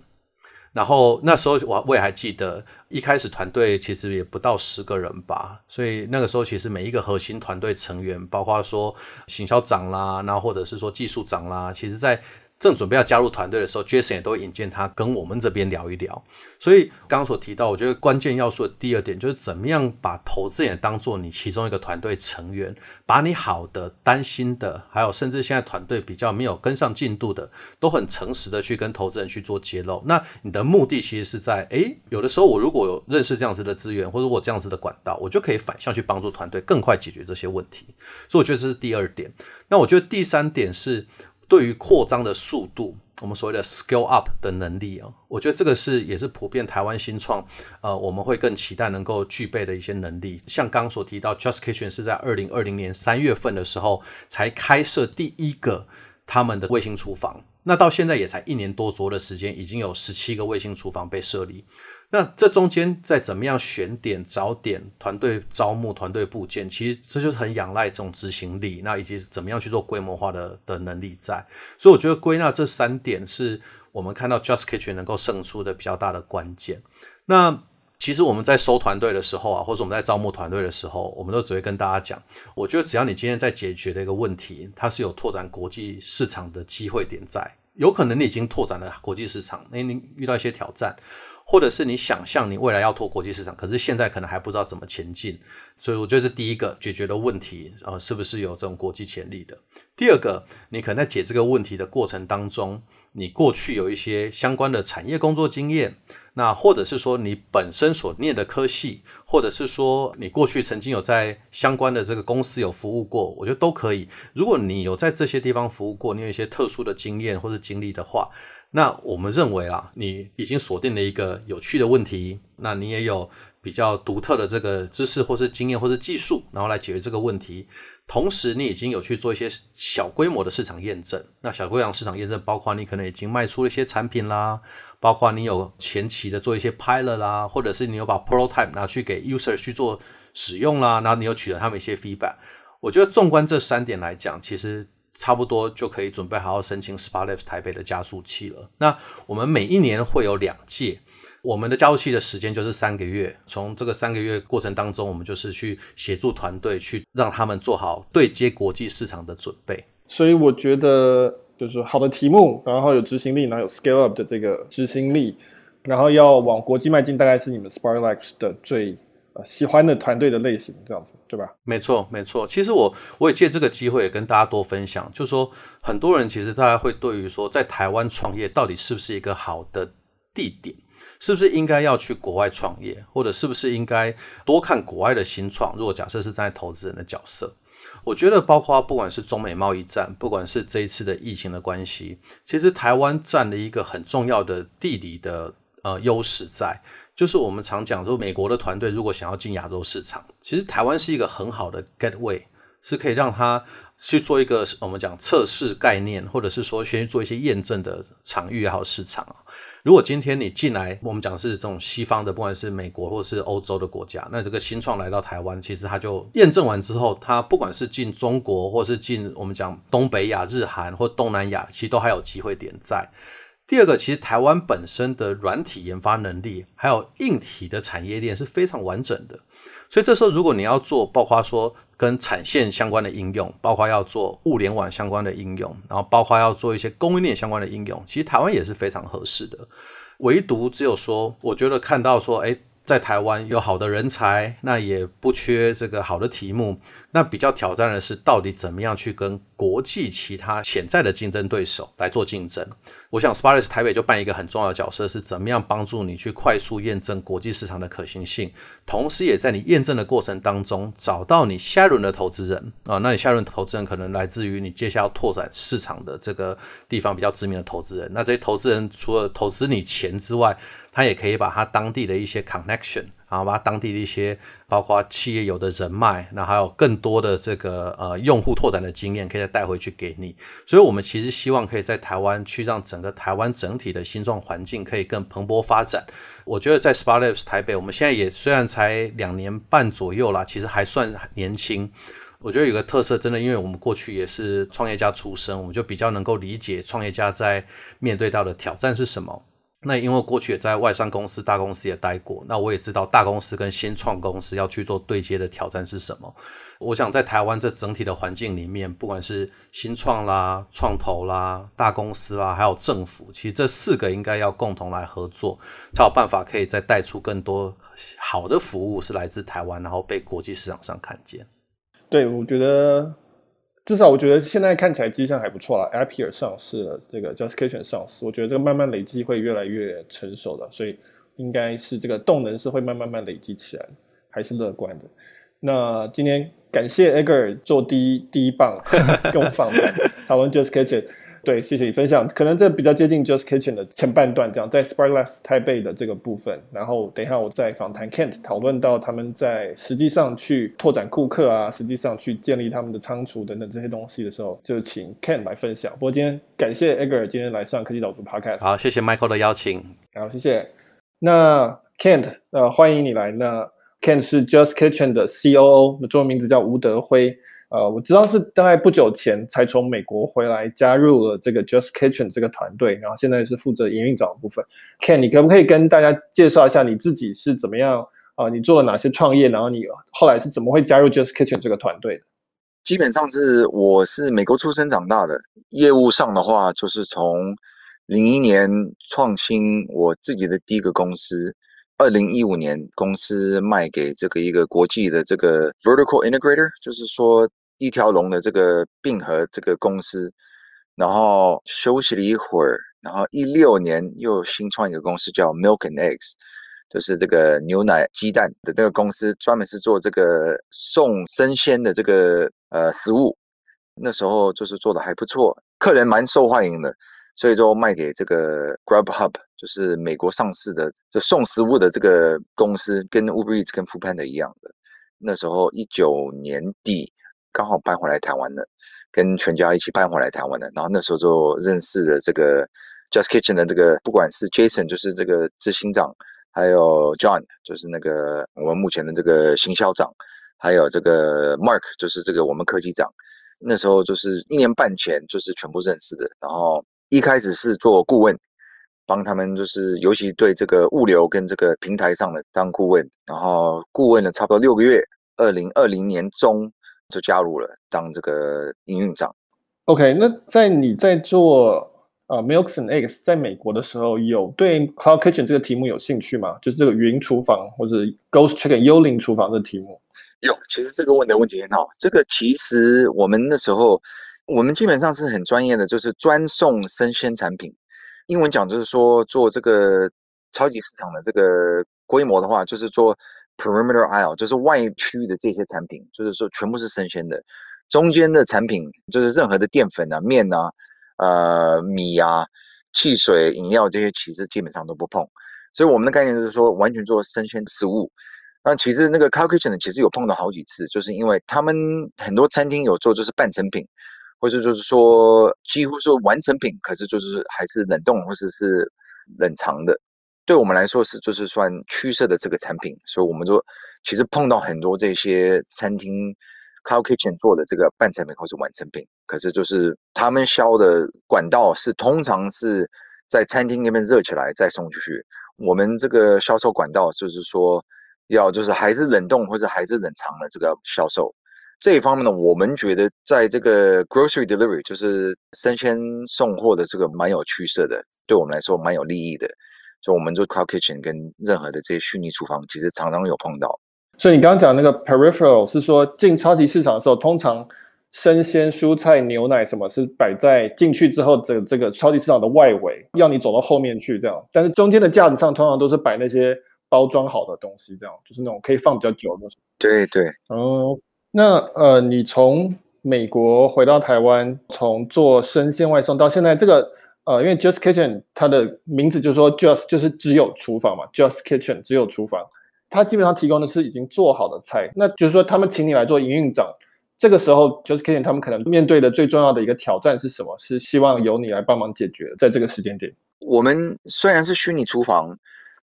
然后那时候我我也还记得，一开始团队其实也不到十个人吧，所以那个时候其实每一个核心团队成员，包括说行销长啦，然后或者是说技术长啦，其实在。正准备要加入团队的时候，Jason 也都引荐他跟我们这边聊一聊。所以刚刚所提到，我觉得关键要素的第二点就是怎么样把投资人当做你其中一个团队成员，把你好的、担心的，还有甚至现在团队比较没有跟上进度的，都很诚实的去跟投资人去做揭露。那你的目的其实是在，诶，有的时候我如果有认识这样子的资源，或者我这样子的管道，我就可以反向去帮助团队更快解决这些问题。所以我觉得这是第二点。那我觉得第三点是。对于扩张的速度，我们所谓的 scale up 的能力啊，我觉得这个是也是普遍台湾新创，呃，我们会更期待能够具备的一些能力。像刚所提到，Just Kitchen 是在二零二零年三月份的时候才开设第一个他们的卫星厨房，那到现在也才一年多左右的时间，已经有十七个卫星厨房被设立。那这中间再怎么样选点、找点、团队招募、团队部件，其实这就是很仰赖这种执行力，那以及怎么样去做规模化的的能力在。所以我觉得归纳这三点是我们看到 Just Kitchen 能够胜出的比较大的关键。那其实我们在收团队的时候啊，或者我们在招募团队的时候，我们都只会跟大家讲，我觉得只要你今天在解决的一个问题，它是有拓展国际市场的机会点在，有可能你已经拓展了国际市场，那你遇到一些挑战。或者是你想象你未来要拓国际市场，可是现在可能还不知道怎么前进，所以我觉得第一个解决的问题，呃，是不是有这种国际潜力的？第二个，你可能在解这个问题的过程当中，你过去有一些相关的产业工作经验。那或者是说你本身所念的科系，或者是说你过去曾经有在相关的这个公司有服务过，我觉得都可以。如果你有在这些地方服务过，你有一些特殊的经验或者经历的话，那我们认为啊，你已经锁定了一个有趣的问题，那你也有比较独特的这个知识或是经验或是技术，然后来解决这个问题。同时，你已经有去做一些小规模的市场验证。那小规模市场验证包括你可能已经卖出了一些产品啦，包括你有前期的做一些 pilot 啦，或者是你有把 prototype 拿去给 user 去做使用啦，然后你有取得他们一些 feedback。我觉得纵观这三点来讲，其实。差不多就可以准备好好申请 SparkLabs 台北的加速器了。那我们每一年会有两届，我们的加速器的时间就是三个月。从这个三个月过程当中，我们就是去协助团队，去让他们做好对接国际市场的准备。所以我觉得，就是好的题目，然后有执行力，然后有 scale up 的这个执行力，然后要往国际迈进，大概是你们 SparkLabs 的最。喜欢的团队的类型，这样子对吧？没错，没错。其实我我也借这个机会跟大家多分享，就是说很多人其实大家会对于说在台湾创业到底是不是一个好的地点，是不是应该要去国外创业，或者是不是应该多看国外的新创？如果假设是站在投资人的角色，我觉得包括不管是中美贸易战，不管是这一次的疫情的关系，其实台湾占了一个很重要的地理的呃优势在。就是我们常讲说，美国的团队如果想要进亚洲市场，其实台湾是一个很好的 gateway，是可以让他去做一个我们讲测试概念，或者是说先去做一些验证的场域也好市场。如果今天你进来，我们讲是这种西方的，不管是美国或是欧洲的国家，那这个新创来到台湾，其实他就验证完之后，他不管是进中国，或是进我们讲东北亚、日韩或东南亚，其实都还有机会点在。第二个，其实台湾本身的软体研发能力，还有硬体的产业链是非常完整的。所以这时候，如果你要做，包括说跟产线相关的应用，包括要做物联网相关的应用，然后包括要做一些供应链相关的应用，其实台湾也是非常合适的。唯独只有说，我觉得看到说，诶在台湾有好的人才，那也不缺这个好的题目。那比较挑战的是，到底怎么样去跟国际其他潜在的竞争对手来做竞争？我想，SparkLabs 台北就扮演一个很重要的角色，是怎么样帮助你去快速验证国际市场的可行性，同时也在你验证的过程当中找到你下一轮的投资人啊。那你下一轮投资人可能来自于你接下来要拓展市场的这个地方比较知名的投资人。那这些投资人除了投资你钱之外，他也可以把他当地的一些 connection，然后把当地的一些包括企业有的人脉，那还有更多的这个呃用户拓展的经验，可以再带回去给你。所以，我们其实希望可以在台湾去让整个台湾整体的新创环境可以更蓬勃发展。我觉得在 SparkLabs 台北，我们现在也虽然才两年半左右啦，其实还算年轻。我觉得有个特色，真的，因为我们过去也是创业家出身，我们就比较能够理解创业家在面对到的挑战是什么。那因为过去也在外商公司、大公司也待过，那我也知道大公司跟新创公司要去做对接的挑战是什么。我想在台湾这整体的环境里面，不管是新创啦、创投啦、大公司啦，还有政府，其实这四个应该要共同来合作，才有办法可以再带出更多好的服务是来自台湾，然后被国际市场上看见。对，我觉得。至少我觉得现在看起来迹象还不错了，Appier 上市了，这个 j u s t c a t i o n 上市，我觉得这个慢慢累积会越来越成熟的，所以应该是这个动能是会慢慢慢累积起来，还是乐观的。那今天感谢 Edgar 做第一第一棒，跟我访谈讨论 j u s t c a t i o n。对，谢谢你分享。可能这比较接近 JustKitchen 的前半段，这样在 Sparkless 台北的这个部分。然后等一下我再访谈 Kent，讨论到他们在实际上去拓展顾客啊，实际上去建立他们的仓储等等这些东西的时候，就请 Kent 来分享。不过今天感谢 Edgar 今天来上科技岛读 Podcast。好，谢谢 Michael 的邀请。好，谢谢。那 Kent，呃，欢迎你来。那 Kent 是 JustKitchen 的 COO，中文名字叫吴德辉。呃，我知道是大概不久前才从美国回来，加入了这个 JustKitchen 这个团队，然后现在是负责营运长的部分。Ken，你可不可以跟大家介绍一下你自己是怎么样啊、你做了哪些创业？然后你后来是怎么会加入 JustKitchen 这个团队的？基本上是我是美国出生长大的，业务上的话就是从零一年创新我自己的第一个公司，二零一五年公司卖给这个一个国际的这个 Vertical Integrator，就是说。一条龙的这个并合这个公司，然后休息了一会儿，然后一六年又新创一个公司叫 Milk and Eggs，就是这个牛奶鸡蛋的这个公司，专门是做这个送生鲜的这个呃食物。那时候就是做的还不错，客人蛮受欢迎的，所以就卖给这个 Grubhub，就是美国上市的就送食物的这个公司，跟 Uber Eats 跟 Foodpanda 一样的。那时候一九年底刚好搬回来台湾了，跟全家一起搬回来台湾了。然后那时候就认识了这个 Just Kitchen 的这个，不管是 Jason 就是这个执行长，还有 John 就是那个我们目前的这个行销长，还有这个 Mark 就是这个我们科技长。那时候就是一年半前就是全部认识的，然后。一开始是做顾问，帮他们就是尤其对这个物流跟这个平台上的当顾问，然后顾问了差不多六个月，二零二零年中就加入了当这个营运长。OK，那在你在做呃 Milks and Eggs 在美国的时候，有对 Cloud Kitchen 这个题目有兴趣吗？就是这个云厨房或者 Ghost Chicken 幽灵厨房的题目？有，其实这个问的问题很好。这个其实我们那时候。我们基本上是很专业的，就是专送生鲜产品。英文讲就是说，做这个超级市场的这个规模的话，就是做 perimeter aisle，就是外区的这些产品，就是说全部是生鲜的。中间的产品就是任何的淀粉啊、面啊、呃米啊、汽水、饮料这些，其实基本上都不碰。所以我们的概念就是说，完全做生鲜食物。那其实那个 calculation，其实有碰到好几次，就是因为他们很多餐厅有做，就是半成品。或者就是说，几乎是完成品，可是就是还是冷冻或者是冷藏的，对我们来说是就是算趋势的这个产品，所以我们就其实碰到很多这些餐厅 c o kitchen 做的这个半成品或是完成品，可是就是他们销的管道是通常是在餐厅那边热起来再送出去，我们这个销售管道就是说要就是还是冷冻或者还是冷藏的这个销售。这一方面呢，我们觉得在这个 grocery delivery 就是生鲜送货的这个蛮有趋势的，对我们来说蛮有利益的。所以我们做 cloud kitchen 跟任何的这些虚拟厨房，其实常常有碰到。所以你刚刚讲那个 peripheral 是说进超级市场的时候，通常生鲜蔬菜、牛奶什么是摆在进去之后这这个超级市场的外围，要你走到后面去这样。但是中间的架子上通常都是摆那些包装好的东西，这样就是那种可以放比较久的东西。对对，哦。那呃，你从美国回到台湾，从做生鲜外送到现在这个呃，因为 Just Kitchen 它的名字就是说 Just 就是只有厨房嘛，Just Kitchen 只有厨房，它基本上提供的是已经做好的菜。那就是说，他们请你来做营运长，这个时候 Just Kitchen 他们可能面对的最重要的一个挑战是什么？是希望由你来帮忙解决，在这个时间点。我们虽然是虚拟厨房，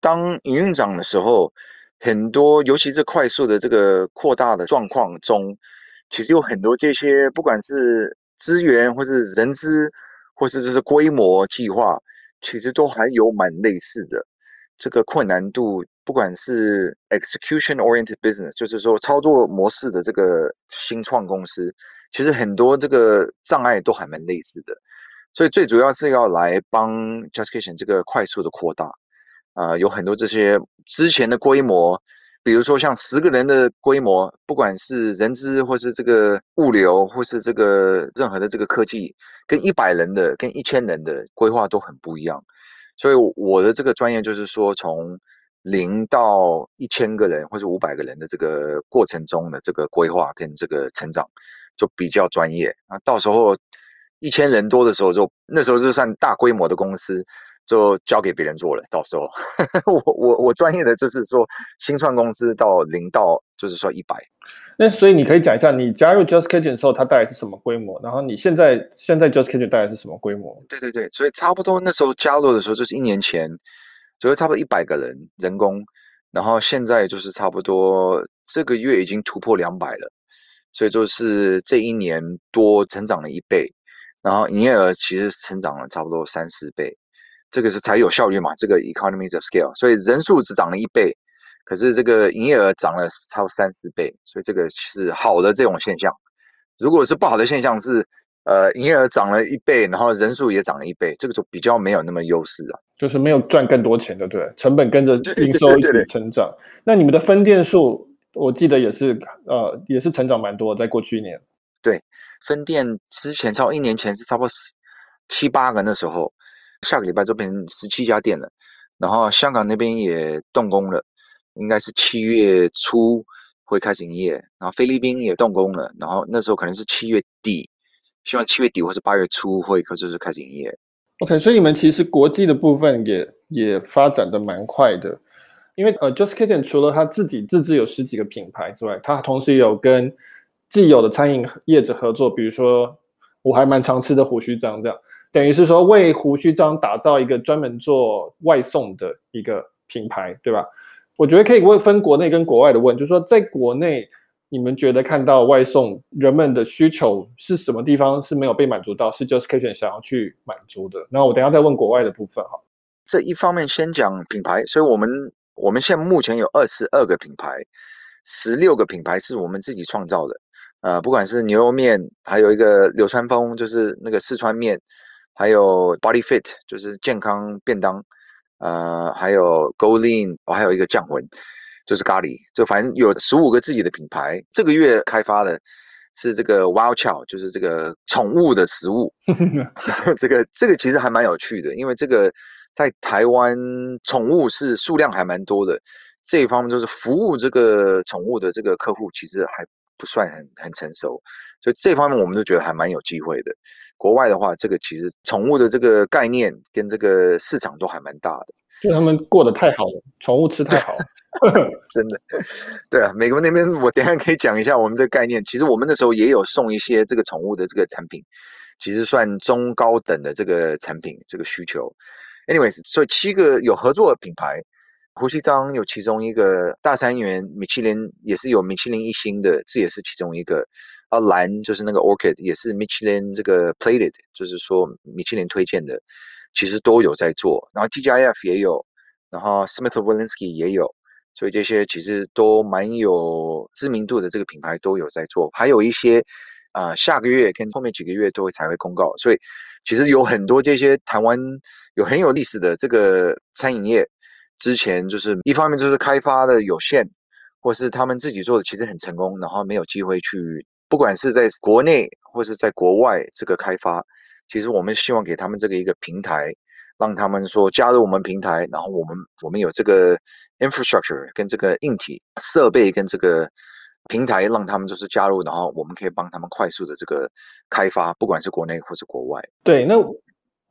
当营运长的时候。很多，尤其是快速的这个扩大的状况中，其实有很多这些，不管是资源，或是人资，或是就是规模计划，其实都还有蛮类似的这个困难度。不管是 execution-oriented business，就是说操作模式的这个新创公司，其实很多这个障碍都还蛮类似的。所以最主要是要来帮 Just Kitchen 这个快速的扩大。啊、有很多这些之前的规模，比如说像十个人的规模，不管是人资或是这个物流，或是这个任何的这个科技，跟一百人的、跟一千人的规划都很不一样。所以我的这个专业就是说，从零到一千个人或者五百个人的这个过程中的这个规划跟这个成长，就比较专业。啊，到时候一千人多的时候，就那时候就算大规模的公司。就交给别人做了，到时候 我我我专业的就是说新创公司到零到就是说一百。那所以你可以讲一下，你加入 Just Kitchen 的时候，它大概是什么规模？然后你现在现在 Just Kitchen 大概是什么规模？对对对，所以差不多那时候加入的时候就是一年前，所以差不多一百个人人工，然后现在就是差不多这个月已经突破两百了，所以就是这一年多成长了一倍，然后营业额其实成长了差不多三四倍。这个是才有效率嘛？这个 economies of scale，所以人数只涨了一倍，可是这个营业额涨了超三四倍，所以这个是好的这种现象。如果是不好的现象是，呃，营业额涨了一倍，然后人数也涨了一倍，这个就比较没有那么优势啊。就是没有赚更多钱的，对，成本跟着营收一起成长。那你们的分店数，我记得也是，呃，也是成长蛮多，在过去一年。对，分店之前超一年前是差不多七八个那时候。下个礼拜就变成十七家店了，然后香港那边也动工了，应该是七月初会开始营业，然后菲律宾也动工了，然后那时候可能是七月底，希望七月底或是八月初会可就是开始营业。OK，所以你们其实国际的部分也也发展的蛮快的，因为呃，Just Kitchen 除了他自己自制有十几个品牌之外，他同时有跟既有的餐饮业者合作，比如说我还蛮常吃的胡须张这样，等于是说为胡须章打造一个专门做外送的一个品牌，对吧？我觉得可以问分国内跟国外的问，就是说在国内。你们觉得看到外送人们的需求是什么地方是没有被满足到，是 Just Kitchen 想要去满足的？那我等下再问国外的部分哈。这一方面先讲品牌，所以我们我们现在目前有二十二个品牌，十六个品牌是我们自己创造的。呃，不管是牛肉面，还有一个流川枫，就是那个四川面，还有 Body Fit，就是健康便当，呃，还有 Go Lean，还有一个降魂。就是咖喱，就反正有十五个自己的品牌。这个月开发的是这个 Wild Chow，就是这个宠物的食物。这个这个其实还蛮有趣的，因为这个在台湾宠物是数量还蛮多的。这一方面就是服务这个宠物的这个客户，其实还不算很很成熟，所以这方面我们都觉得还蛮有机会的。国外的话，这个其实宠物的这个概念跟这个市场都还蛮大的。就他们过得太好了，宠物吃太好了。真的，对啊，美国那边我等一下可以讲一下我们这个概念。其实我们那时候也有送一些这个宠物的这个产品，其实算中高等的这个产品这个需求。Anyways，所以七个有合作的品牌，胡锡章有其中一个，大三元米其林也是有米其林一星的，这也是其中一个。啊，蓝就是那个 Orchid 也是米其林这个 Plated，就是说米其林推荐的，其实都有在做。然后 TGIF 也有，然后 Smith Wollensky 也有。所以这些其实都蛮有知名度的，这个品牌都有在做，还有一些啊、下个月跟后面几个月都会才会公告。所以其实有很多这些台湾有很有历史的这个餐饮业，之前就是一方面就是开发的有限，或是他们自己做的其实很成功，然后没有机会去，不管是在国内或是在国外这个开发，其实我们希望给他们这个一个平台。让他们说加入我们平台，然后我们我们有这个 infrastructure 跟这个硬体设备跟这个平台，让他们就是加入，然后我们可以帮他们快速的这个开发，不管是国内或是国外。对，那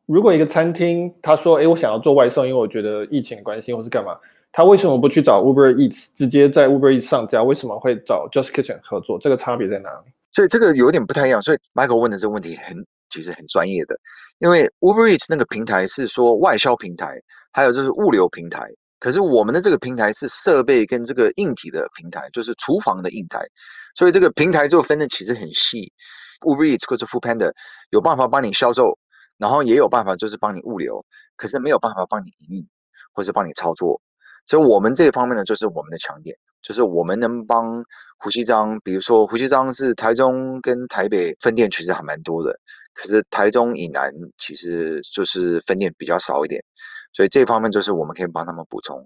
如果一个餐厅他说，哎，我想要做外送，因为我觉得疫情关系或是干嘛，他为什么不去找 Uber Eats 直接在 Uber Eats 上架？为什么会找 Just Kitchen 合作？这个差别在哪里？所以这个有点不太一样。所以 Michael 问的这个问题很。其实很专业的，因为 Uber Eats 那个平台是说外销平台，还有就是物流平台。可是我们的这个平台是设备跟这个硬体的平台，就是厨房的硬台。所以这个平台就分的其实很细。Uber Eats 或者 Foodpanda 有办法帮你销售，然后也有办法就是帮你物流，可是没有办法帮你营运或者帮你操作。所以我们这一方面呢，就是我们的强点，就是我们能帮胡须张，比如说胡须张是台中跟台北分店其实还蛮多的。可是台中以南其实就是分店比较少一点，所以这方面就是我们可以帮他们补充。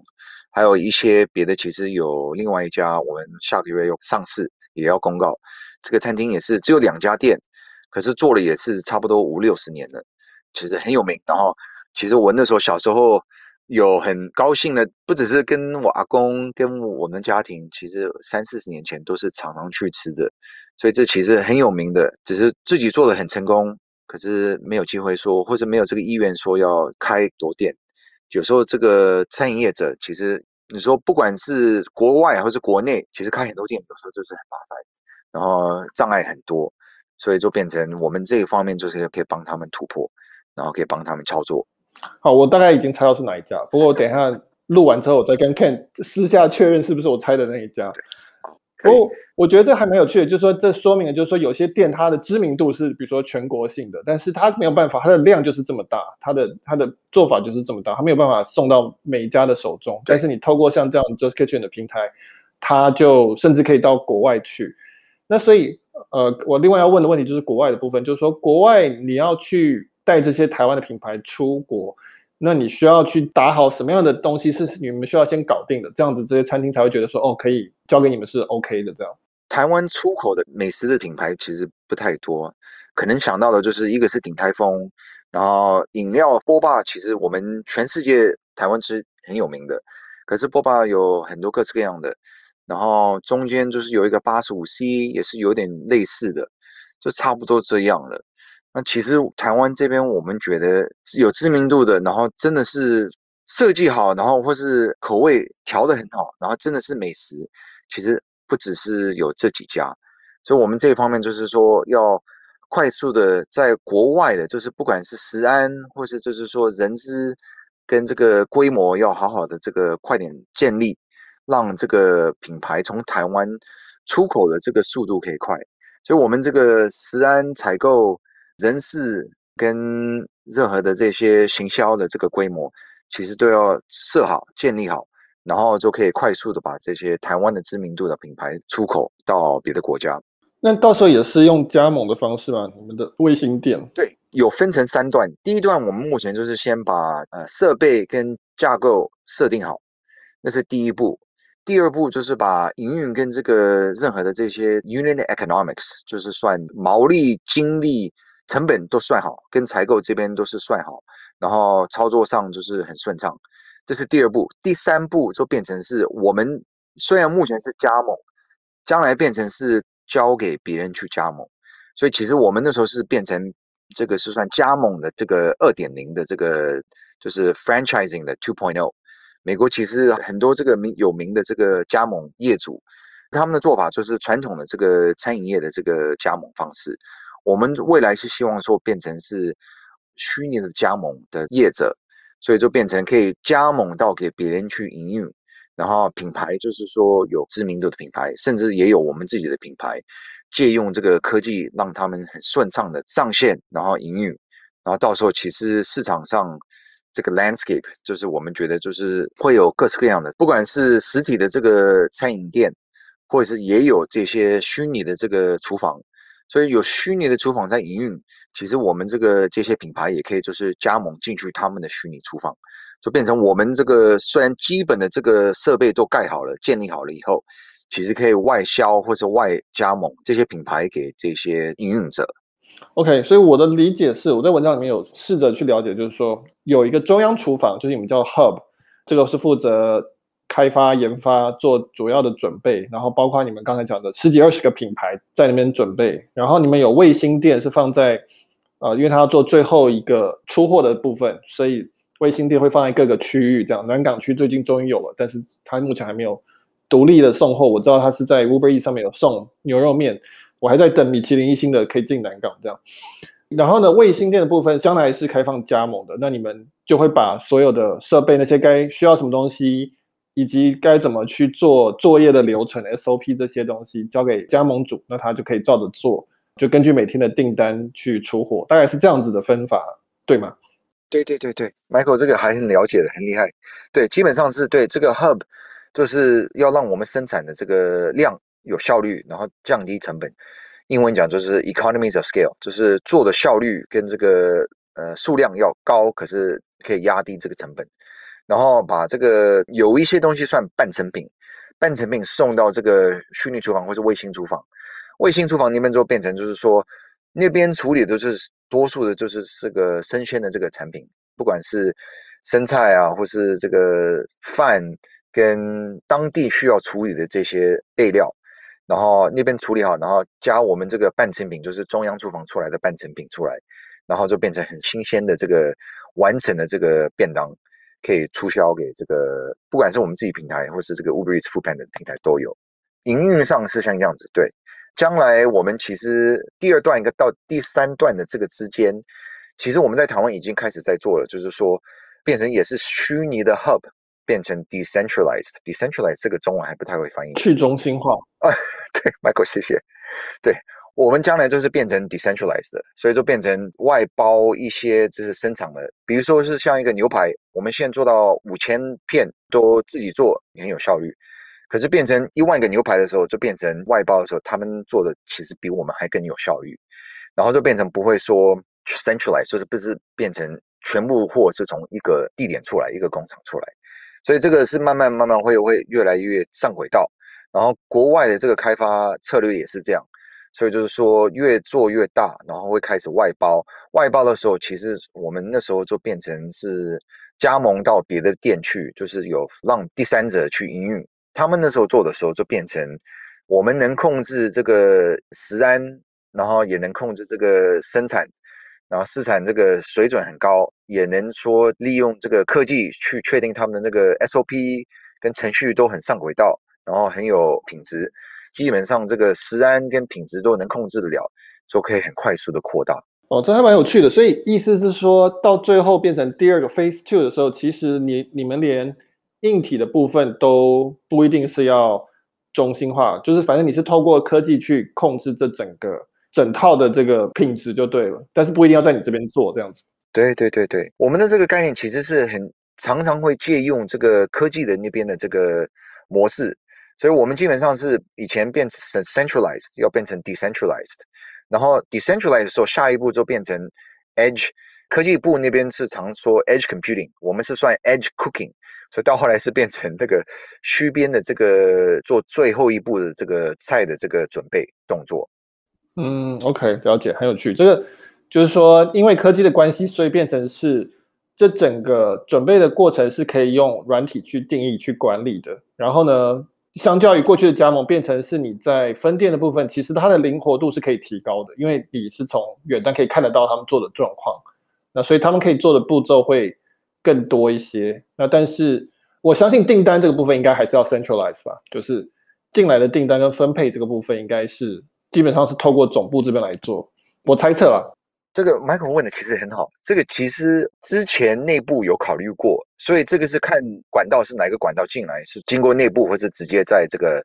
还有一些别的，其实有另外一家，我们下个月要上市，也要公告。这个餐厅也是只有两家店，可是做了也是差不多五六十年了，其实很有名。然后其实我那时候小时候。有很高兴的，不只是跟我阿公，跟我们家庭，其实三四十年前都是常常去吃的，所以这其实很有名的，只是自己做的很成功，可是没有机会说，或者没有这个意愿说要开多店。有时候这个餐饮业者，其实你说不管是国外或是国内，其实开很多店有时候就是很麻烦，然后障碍很多，所以就变成我们这一方面就是可以帮他们突破，然后可以帮他们操作。好，我大概已经猜到是哪一家，不过我等一下录完之后，我再跟 Ken 私下确认是不是我猜的那一家。不过我觉得这还蛮有趣的，就是说这说明了，就是说有些店它的知名度是比如说全国性的，但是它没有办法，它的量就是这么大，它的它的做法就是这么大，它没有办法送到每一家的手中。但是你透过像这样 Just Kitchen 的平台，它就甚至可以到国外去。那所以呃，我另外要问的问题就是国外的部分，就是说国外你要去。带这些台湾的品牌出国，那你需要去打好什么样的东西是你们需要先搞定的，这样子这些餐厅才会觉得说哦，可以交给你们是 OK 的这样。台湾出口的美食的品牌其实不太多，可能想到的就是一个是鼎泰丰，然后饮料波霸，其实我们全世界台湾是很有名的，可是波霸有很多各式各样的，然后中间就是有一个八十五 C 也是有点类似的，就差不多这样了。那其实台湾这边，我们觉得有知名度的，然后真的是设计好，然后或是口味调得很好，然后真的是美食，其实不只是有这几家。所以我们这一方面就是说，要快速的在国外的，就是不管是食安，或是就是说人资跟这个规模，要好好的这个快点建立，让这个品牌从台湾出口的这个速度可以快。所以我们这个食安采购。人事跟任何的这些行销的这个规模，其实都要设好、建立好，然后就可以快速的把这些台湾的知名度的品牌出口到别的国家。那到时候也是用加盟的方式吗？你们的卫星店？对，有分成三段。第一段我们目前就是先把呃设备跟架构设定好，那是第一步。第二步就是把营运跟这个任何的这些 unit economics，就是算毛利、精力。成本都算好，跟采购这边都是算好，然后操作上就是很顺畅。这是第二步，第三步就变成是我们虽然目前是加盟，将来变成是交给别人去加盟。所以其实我们那时候是变成这个是算加盟的这个二点零的这个就是 franchising 的 two point o。美国其实很多这个名有名的这个加盟业主，他们的做法就是传统的这个餐饮业的这个加盟方式。我们未来是希望说变成是虚拟的加盟的业者，所以就变成可以加盟到给别人去营运，然后品牌就是说有知名度的品牌，甚至也有我们自己的品牌，借用这个科技让他们很顺畅的上线，然后营运，然后到时候其实市场上这个 landscape 就是我们觉得就是会有各式各样的，不管是实体的这个餐饮店，或者是也有这些虚拟的这个厨房。所以有虚拟的厨房在营运，其实我们这个这些品牌也可以就是加盟进去他们的虚拟厨房，就变成我们这个虽然基本的这个设备都盖好了、建立好了以后，其实可以外销或者外加盟这些品牌给这些营运者。OK，所以我的理解是，我在文章里面有试着去了解，就是说有一个中央厨房，就是你们叫 Hub，这个是负责。开发、研发做主要的准备，然后包括你们刚才讲的十几二十个品牌在那边准备，然后你们有卫星店是放在，呃，因为他要做最后一个出货的部分，所以卫星店会放在各个区域。这样，南港区最近终于有了，但是他目前还没有独立的送货。我知道他是在 Uber E 上面有送牛肉面，我还在等米其林一星的可以进南港这样。然后呢，卫星店的部分将来是开放加盟的，那你们就会把所有的设备那些该需要什么东西。以及该怎么去做作业的流程 SOP 这些东西交给加盟主，那他就可以照着做，就根据每天的订单去出货，大概是这样子的分法，对吗？对对对对，Michael 这个还很了解的，很厉害。对，基本上是对这个 Hub 就是要让我们生产的这个量有效率，然后降低成本。英文讲就是 economies of scale，就是做的效率跟这个呃数量要高，可是可以压低这个成本。然后把这个有一些东西算半成品，半成品送到这个虚拟厨房或是卫星厨房，卫星厨房那边就变成就是说那边处理的都是多数的就是这个生鲜的这个产品，不管是生菜啊，或是这个饭跟当地需要处理的这些备料，然后那边处理好，然后加我们这个半成品，就是中央厨房出来的半成品出来，然后就变成很新鲜的这个完成的这个便当。可以促销给这个，不管是我们自己平台，或是这个 Uber Eats Foodpanda 的平台都有。营运上是像这样子，对。将来我们其实第二段一个到第三段的这个之间，其实我们在台湾已经开始在做了，就是说变成也是虚拟的 Hub，变成 Decentralized。Decentralized 这个中文还不太会翻译。去中心化。啊，对，Michael，谢谢。对。我们将来就是变成 decentralized 的，所以就变成外包一些就是生产的，比如说是像一个牛排，我们现在做到五千片都自己做，很有效率。可是变成一万个牛排的时候，就变成外包的时候，他们做的其实比我们还更有效率。然后就变成不会说 centralized，就是不是变成全部货是从一个地点出来，一个工厂出来。所以这个是慢慢慢慢会会越来越上轨道。然后国外的这个开发策略也是这样。所以就是说，越做越大，然后会开始外包。外包的时候，其实我们那时候就变成是加盟到别的店去，就是有让第三者去营运。他们那时候做的时候，就变成我们能控制这个食安，然后也能控制这个生产，然后市场这个水准很高，也能说利用这个科技去确定他们的那个 SOP 跟程序都很上轨道，然后很有品质，基本上这个食安跟品质都能控制得了，就可以很快速的扩大。哦，这还蛮有趣的。所以意思是说到最后变成第二个 Phase Two 的时候，其实你你们连硬体的部分都不一定是要中心化，就是反正你是透过科技去控制这整个整套的这个品质就对了，但是不一定要在你这边做这样子。对对对对，我们的这个概念其实是很常常会借用这个科技的那边的这个模式，所以我们基本上是以前变成 centralized 要变成 decentralized。然后 decentralize 的时候，下一步就变成 edge 科技部那边是常说 edge computing，我们是算 edge cooking，所以到后来是变成这个虚边的这个做最后一步的这个菜的这个准备动作。嗯，OK，了解，很有趣。这个就是说，因为科技的关系，所以变成是这整个准备的过程是可以用软体去定义、去管理的。然后呢，相较于过去的加盟，变成是你在分店的部分，其实它的灵活度是可以提高的，因为你是从远端可以看得到他们做的状况，那所以他们可以做的步骤会更多一些。那但是我相信订单这个部分应该还是要 centralize 吧，就是进来的订单跟分配这个部分应该是基本上是透过总部这边来做，我猜测啊。这个 Michael 问的其实很好，这个其实之前内部有考虑过，所以这个是看管道是哪个管道进来，是经过内部或者直接在这个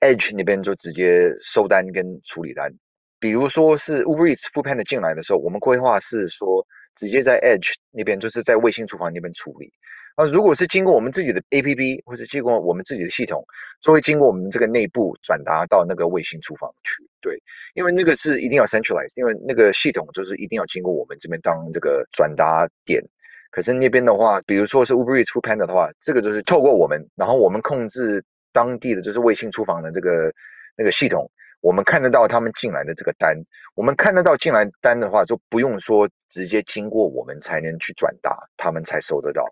Edge 那边就直接收单跟处理单。比如说是 Uber Eats、f o o p a n 的进来的时候，我们规划是说直接在 Edge 那边，就是在卫星厨房那边处理。啊，如果是经过我们自己的 APP 或者经过我们自己的系统，就会经过我们这个内部转达到那个卫星厨房去。对，因为那个是一定要 centralize，因为那个系统就是一定要经过我们这边当这个转达点。可是那边的话，比如说是 Uber Eats Foodpanda 的话，这个就是透过我们，然后我们控制当地的就是卫星厨房的这个那个系统，我们看得到他们进来的这个单，我们看得到进来单的话，就不用说直接经过我们才能去转达，他们才收得到。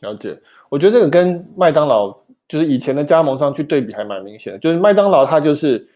了解，我觉得这个跟麦当劳就是以前的加盟商去对比还蛮明显的。就是麦当劳它就是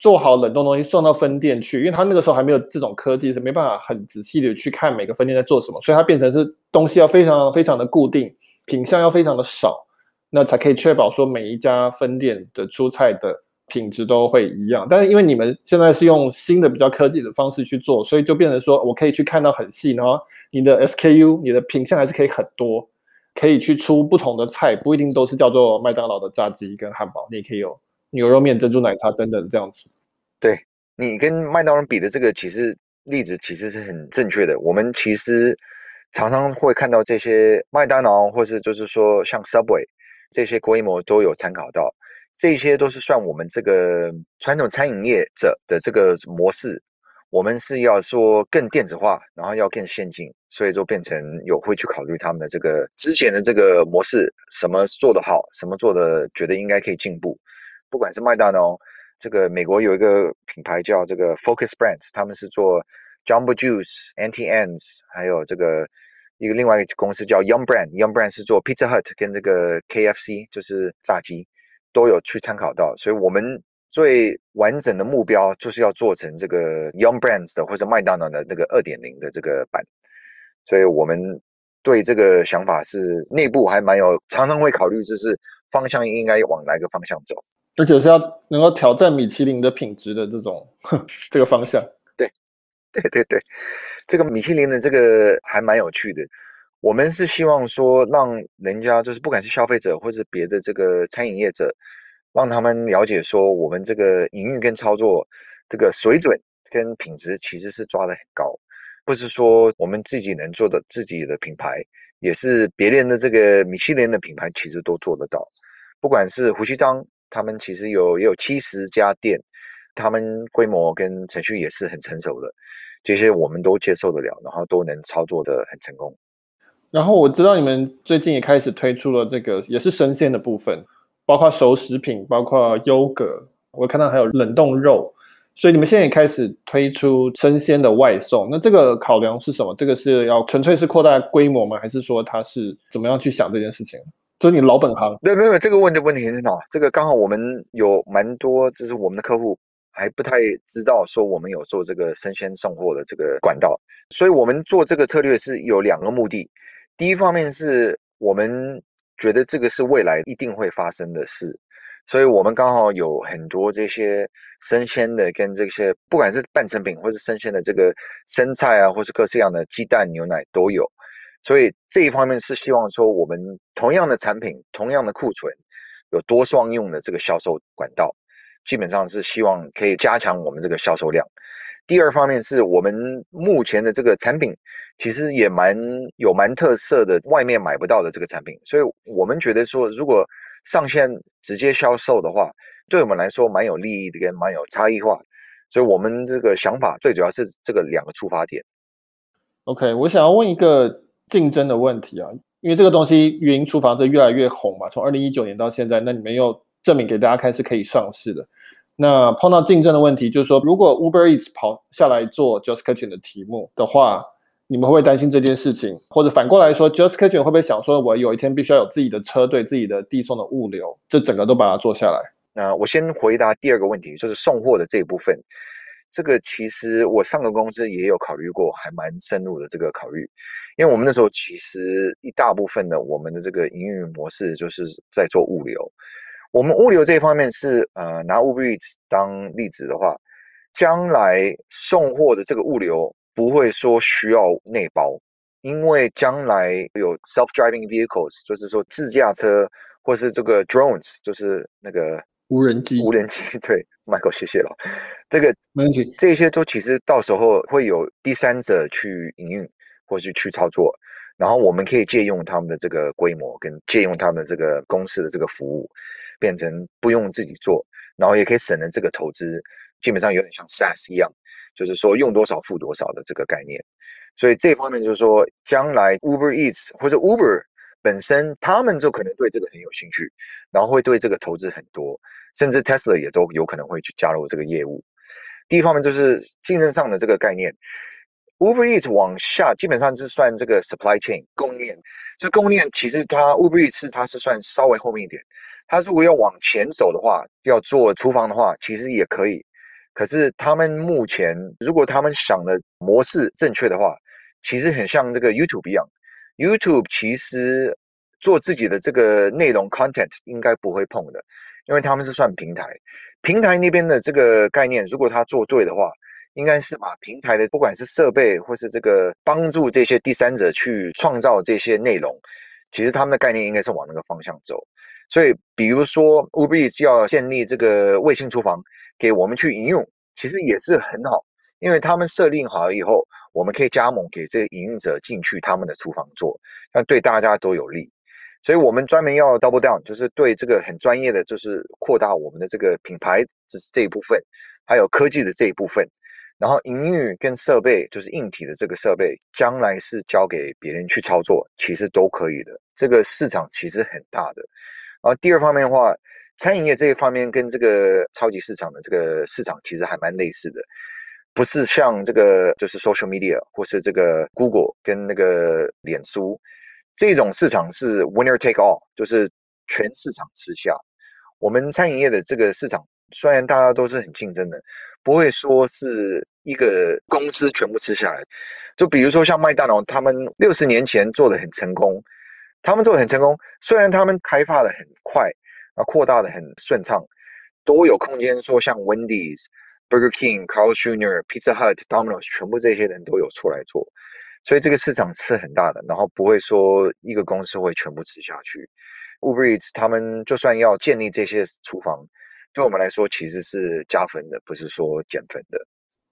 做好冷冻东西送到分店去，因为它那个时候还没有这种科技，是没办法很仔细的去看每个分店在做什么，所以它变成是东西要非常非常的固定，品项要非常的少，那才可以确保说每一家分店的出菜的品质都会一样。但是因为你们现在是用新的比较科技的方式去做，所以就变成说我可以去看到很细，然后你的 SKU 你的品项还是可以很多。可以去出不同的菜，不一定都是叫做麦当劳的炸鸡跟汉堡，你也可以有牛肉面、珍珠奶茶等等这样子。对，你跟麦当劳比的这个其实例子其实是很正确的。我们其实常常会看到这些麦当劳，或是就是说像 Subway 这些规模都有参考到，这些都是算我们这个传统餐饮业者的这个模式。我们是要说更电子化，然后要更先进，所以就变成有会去考虑他们的这个之前的这个模式，什么做得好，什么做的觉得应该可以进步。不管是麦当劳，这个美国有一个品牌叫这个 Focus Brands，他们是做 Jamba Juice、Auntie Anne's，还有这个一个另外一个公司叫 Yum Brand，Yum Brand 是做 Pizza Hut 跟这个 KFC，就是炸鸡，都有去参考到，所以我们。最完整的目标就是要做成这个 Young Brands 的或者麦当劳的那个二点零的这个版，所以我们对这个想法是内部还蛮有，常常会考虑就是方向应该往哪个方向走，而且是要能够挑战米其林的品质的这种 这个方向。对，对对对，这个米其林的这个还蛮有趣的。我们是希望说让人家就是不管是消费者或是别的这个餐饮业者。让他们了解说，我们这个营运跟操作，这个水准跟品质其实是抓得很高，不是说我们自己能做的自己的品牌，也是别人的这个米其林的品牌，其实都做得到。不管是胡锡章，他们其实有也有七十家店，他们规模跟程序也是很成熟的，这些我们都接受得了，然后都能操作得很成功。然后我知道你们最近也开始推出了这个也是生鲜的部分。包括熟食品，包括优格，我看到还有冷冻肉，所以你们现在也开始推出生鲜的外送。那这个考量是什么？这个是要纯粹是扩大规模吗？还是说它是怎么样去想这件事情？就是你老本行。对，没有这个问的问题很好。这个刚好我们有蛮多，就是我们的客户还不太知道说我们有做这个生鲜送货的这个管道，所以我们做这个策略是有两个目的。第一方面是我们觉得这个是未来一定会发生的事，所以我们刚好有很多这些生鲜的跟这些不管是半成品或是生鲜的这个生菜啊，或是各式样的鸡蛋、牛奶都有。所以这一方面是希望说我们同样的产品、同样的库存有多双用的这个销售管道。基本上是希望可以加强我们这个销售量。第二方面是我们目前的这个产品，其实也蛮有蛮特色的，外面买不到的这个产品，所以我们觉得说，如果上线直接销售的话，对我们来说蛮有利益的，跟蛮有差异化。所以我们这个想法最主要是这个两个出发点。OK，我想要问一个竞争的问题啊，因为这个东西云厨房这越来越红嘛，从二零一九年到现在，那你们又证明给大家看是可以上市的。那碰到竞争的问题，就是说，如果 Uber Eats 跑下来做 Just Kitchen 的题目的话，你们会不会担心这件事情？或者反过来说，Just Kitchen 会不会想说，我有一天必须要有自己的车队、自己的递送的物流，这整个都把它做下来？那我先回答第二个问题，就是送货的这一部分。这个其实我上个公司也有考虑过，还蛮深入的这个考虑，因为我们那时候其实一大部分的我们的这个营运模式就是在做物流。我们物流这一方面是呃拿 Uber Eats 当例子的话，将来送货的这个物流不会说需要内包，因为将来有 self-driving vehicles，就是说自驾车或是这个 drones，就是那个无人机。无人机，对，Michael，谢谢了。这个没问题，这些都其实到时候会有第三者去营运或是去操作，然后我们可以借用他们的这个规模跟借用他们的这个公司的这个服务。变成不用自己做，然后也可以省了这个投资，基本上有点像 SaaS 一样，就是说用多少付多少的这个概念。所以这方面就是说，将来 Uber Eats 或者 Uber 本身，他们就可能对这个很有兴趣，然后会对这个投资很多，甚至 Tesla 也都有可能会去加入这个业务。第一方面就是竞争上的这个概念，Uber Eats 往下基本上是算这个 supply chain 供应链，这供应链其实它 Uber Eats 它是算稍微后面一点。它如果要往前走的话，要做厨房的话，其实也可以。可是他们目前，如果他们想的模式正确的话，其实很像这个 YouTube 一样。YouTube 其实做自己的这个内容 content 应该不会碰的，因为他们是算平台。平台那边的这个概念，如果他做对的话，应该是把平台的不管是设备或是这个帮助这些第三者去创造这些内容，其实他们的概念应该是往那个方向走。所以，比如说 Uber 要建立这个卫星厨房给我们去引用，其实也是很好，因为他们设定好了以后，我们可以加盟给这个营运者进去他们的厨房做，那对大家都有利。所以我们专门要 double down，就是对这个很专业的，就是扩大我们的这个品牌这这一部分，还有科技的这一部分，然后营运跟设备，就是硬体的这个设备，将来是交给别人去操作，其实都可以的。这个市场其实很大的。然后第二方面的话，餐饮业这一方面跟这个超级市场的这个市场其实还蛮类似的，不是像这个就是 social media 或是这个 Google 跟那个脸书这种市场是 winner take all，就是全市场吃下。我们餐饮业的这个市场虽然大家都是很竞争的，不会说是一个公司全部吃下来。就比如说像麦当劳，他们六十年前做得很成功。他们做的很成功，虽然他们开发的很快，啊，扩大的很顺畅，都有空间说像 Wendy's、Burger King、Carl's Jr.、Pizza Hut、Domino's 全部这些人都有出来做，所以这个市场是很大的，然后不会说一个公司会全部吃下去。Uber Eats 他们就算要建立这些厨房，对我们来说其实是加分的，不是说减分的。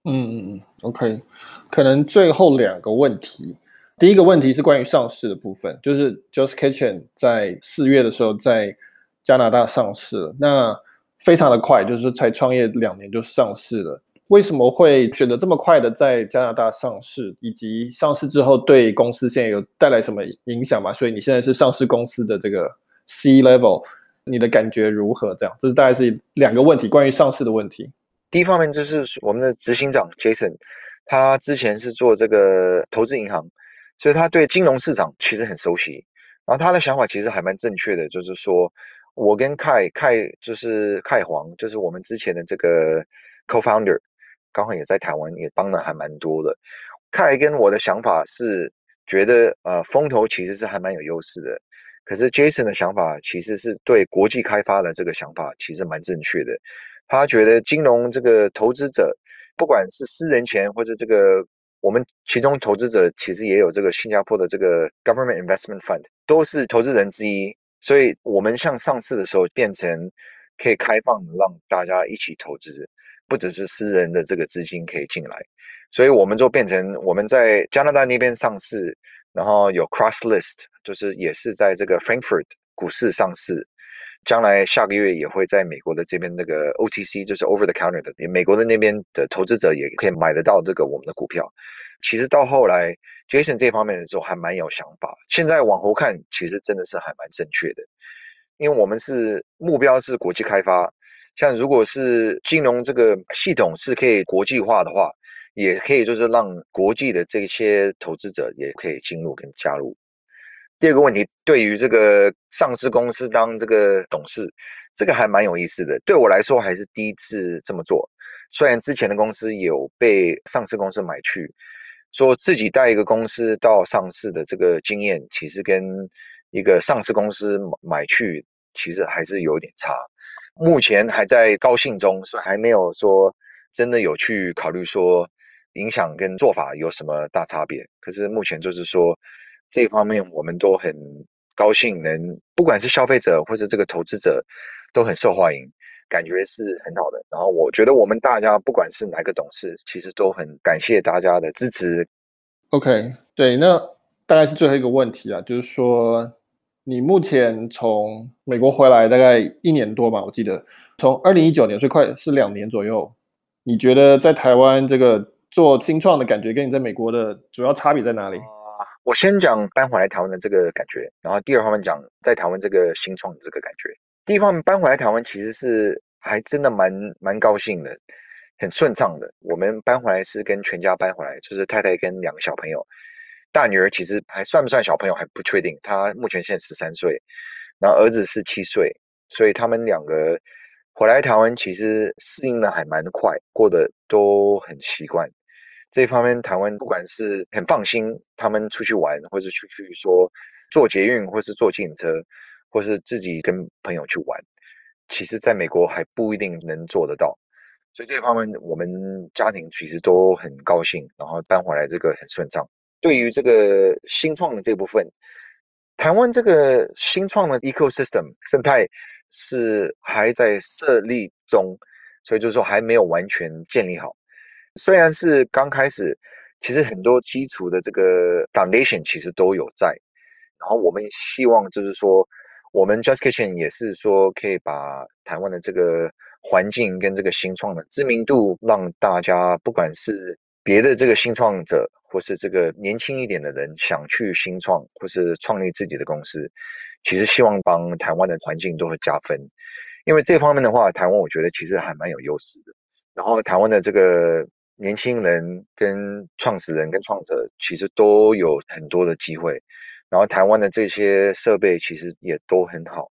嗯嗯嗯，OK，可能最后两个问题。第一个问题是关于上市的部分，就是 Just Kitchen 在四月的时候在加拿大上市了，那非常的快，就是才创业两年就上市了。为什么会选择这么快的在加拿大上市？以及上市之后对公司现在有带来什么影响吗？所以你现在是上市公司的这个 C level，你的感觉如何？这样，这是大概是两个问题，关于上市的问题。第一方面就是我们的执行长 Jason，他之前是做这个投资银行。所以他对金融市场其实很熟悉，然后他的想法其实还蛮正确的，就是说，我跟凯凯就是凯皇，就是我们之前的这个 co-founder，刚好也在台湾，也帮了还蛮多的。凯跟我的想法是觉得，呃，风投其实是还蛮有优势的。可是 Jason 的想法其实是对国际开发的这个想法其实蛮正确的。他觉得金融这个投资者，不管是私人钱或者这个，我们其中投资者其实也有这个新加坡的这个 Government Investment Fund，都是投资人之一。所以我们像上市的时候变成可以开放让大家一起投资，不只是私人的这个资金可以进来。所以我们就变成我们在加拿大那边上市，然后有 cross list，就是也是在这个 Frankfurt 股市上市。将来下个月也会在美国的这边那个 OTC，就是 over the counter 的，美国的那边的投资者也可以买得到这个我们的股票。其实到后来，Jason 这方面的时候还蛮有想法。现在往后看，其实真的是还蛮正确的，因为我们是目标是国际开发。像如果是金融这个系统是可以国际化的话，也可以就是让国际的这些投资者也可以进入跟加入。第二个问题，对于这个上市公司当这个董事，这个还蛮有意思的。对我来说，还是第一次这么做。虽然之前的公司有被上市公司买去，说自己带一个公司到上市的这个经验，其实跟一个上市公司买去，其实还是有点差。目前还在高兴中，所以还没有说真的有去考虑说影响跟做法有什么大差别。可是目前就是说。这方面我们都很高兴，能不管是消费者或者这个投资者都很受欢迎，感觉是很好的。然后我觉得我们大家不管是哪个董事，其实都很感谢大家的支持。OK，对，那大概是最后一个问题啊，就是说你目前从美国回来大概一年多吧，我记得从二零一九年最快是两年左右，你觉得在台湾这个做新创的感觉，跟你在美国的主要差别在哪里？我先讲搬回来台湾的这个感觉，然后第二方面讲在台湾这个新创的这个感觉。第一方面搬回来台湾其实是还真的蛮蛮高兴的，很顺畅的。我们搬回来是跟全家搬回来，就是太太跟两个小朋友。大女儿其实还算不算小朋友还不确定，她目前现在十三岁，然后儿子是七岁，所以他们两个回来台湾其实适应的还蛮快，过得都很习惯。这方面，台湾不管是很放心，他们出去玩，或是出去说坐捷运，或是坐计程车，或是自己跟朋友去玩，其实在美国还不一定能做得到。所以这方面，我们家庭其实都很高兴，然后搬回来这个很顺畅。对于这个新创的这部分，台湾这个新创的 ecosystem 生态是还在设立中，所以就是说还没有完全建立好。虽然是刚开始，其实很多基础的这个 foundation 其实都有在，然后我们希望就是说，我们 Just Kitchen 也是说可以把台湾的这个环境跟这个新创的知名度，让大家不管是别的这个新创者，或是这个年轻一点的人想去新创或是创立自己的公司，其实希望帮台湾的环境都会加分，因为这方面的话，台湾我觉得其实还蛮有优势的，然后台湾的这个。年轻人跟创始人跟创者其实都有很多的机会，然后台湾的这些设备其实也都很好，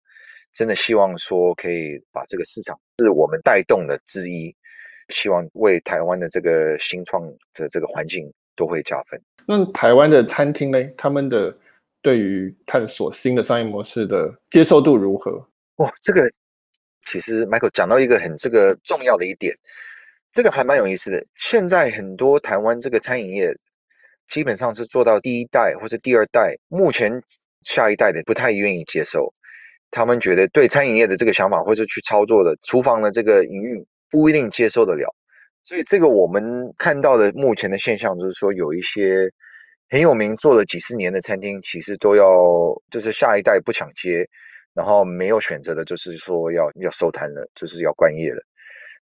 真的希望说可以把这个市场是我们带动的之一，希望为台湾的这个新创的这个环境都会加分。那台湾的餐厅呢？他们的对于探索新的商业模式的接受度如何？哇，这个其实 Michael 讲到一个很这个重要的一点。这个还蛮有意思的。现在很多台湾这个餐饮业，基本上是做到第一代或者第二代，目前下一代的不太愿意接受。他们觉得对餐饮业的这个想法，或者去操作的厨房的这个营运，不一定接受得了。所以这个我们看到的目前的现象，就是说有一些很有名做了几十年的餐厅，其实都要就是下一代不想接，然后没有选择的，就是说要要收摊了，就是要关业了。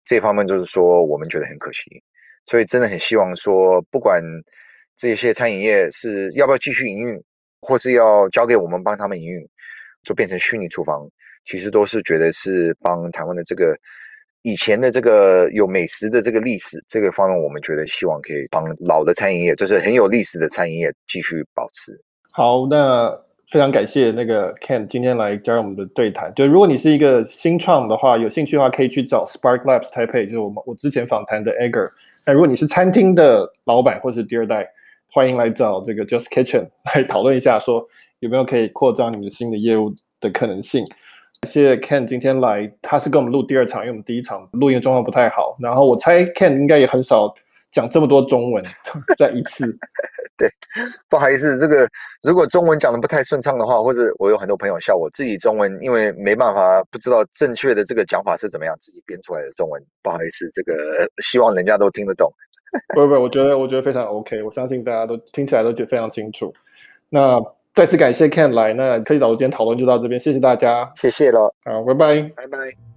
这方面就是说，我们觉得很可惜，所以真的很希望说，不管这些餐饮业是要不要继续营运，或是要交给我们帮他们营运，就变成虚拟厨房，其实都是觉得是帮台湾的这个以前的这个有美食的这个历史这个方面，我们觉得希望可以帮老的餐饮业，就是很有历史的餐饮业继续保持。好，那非常感谢那个 Ken 今天来加入我们的对谈。就如果你是一个新创的话，有兴趣的话，可以去找 Spark Labs 搭配就是我们我之前访谈的 Edgar。那如果你是餐厅的老板或是第二代，欢迎来找这个 Just Kitchen 来讨论一下，说有没有可以扩张你们新的业务的可能性。谢谢 Ken 今天来，他是跟我们录第二场，因为我们第一场录音状况不太好。然后我猜 Ken 应该也很少。讲这么多中文，再一次，对，不好意思，这个如果中文讲的不太顺畅的话，或者我有很多朋友笑我自己中文，因为没办法不知道正确的这个讲法是怎么样，自己编出来的中文，不好意思，这个希望人家都听得懂。不不，我觉得我觉得非常 OK，我相信大家都听起来都觉得非常清楚。那再次感谢 Ken 来，那科技岛读今天讨论就到这边，谢谢大家，谢谢了，好，拜拜，拜拜。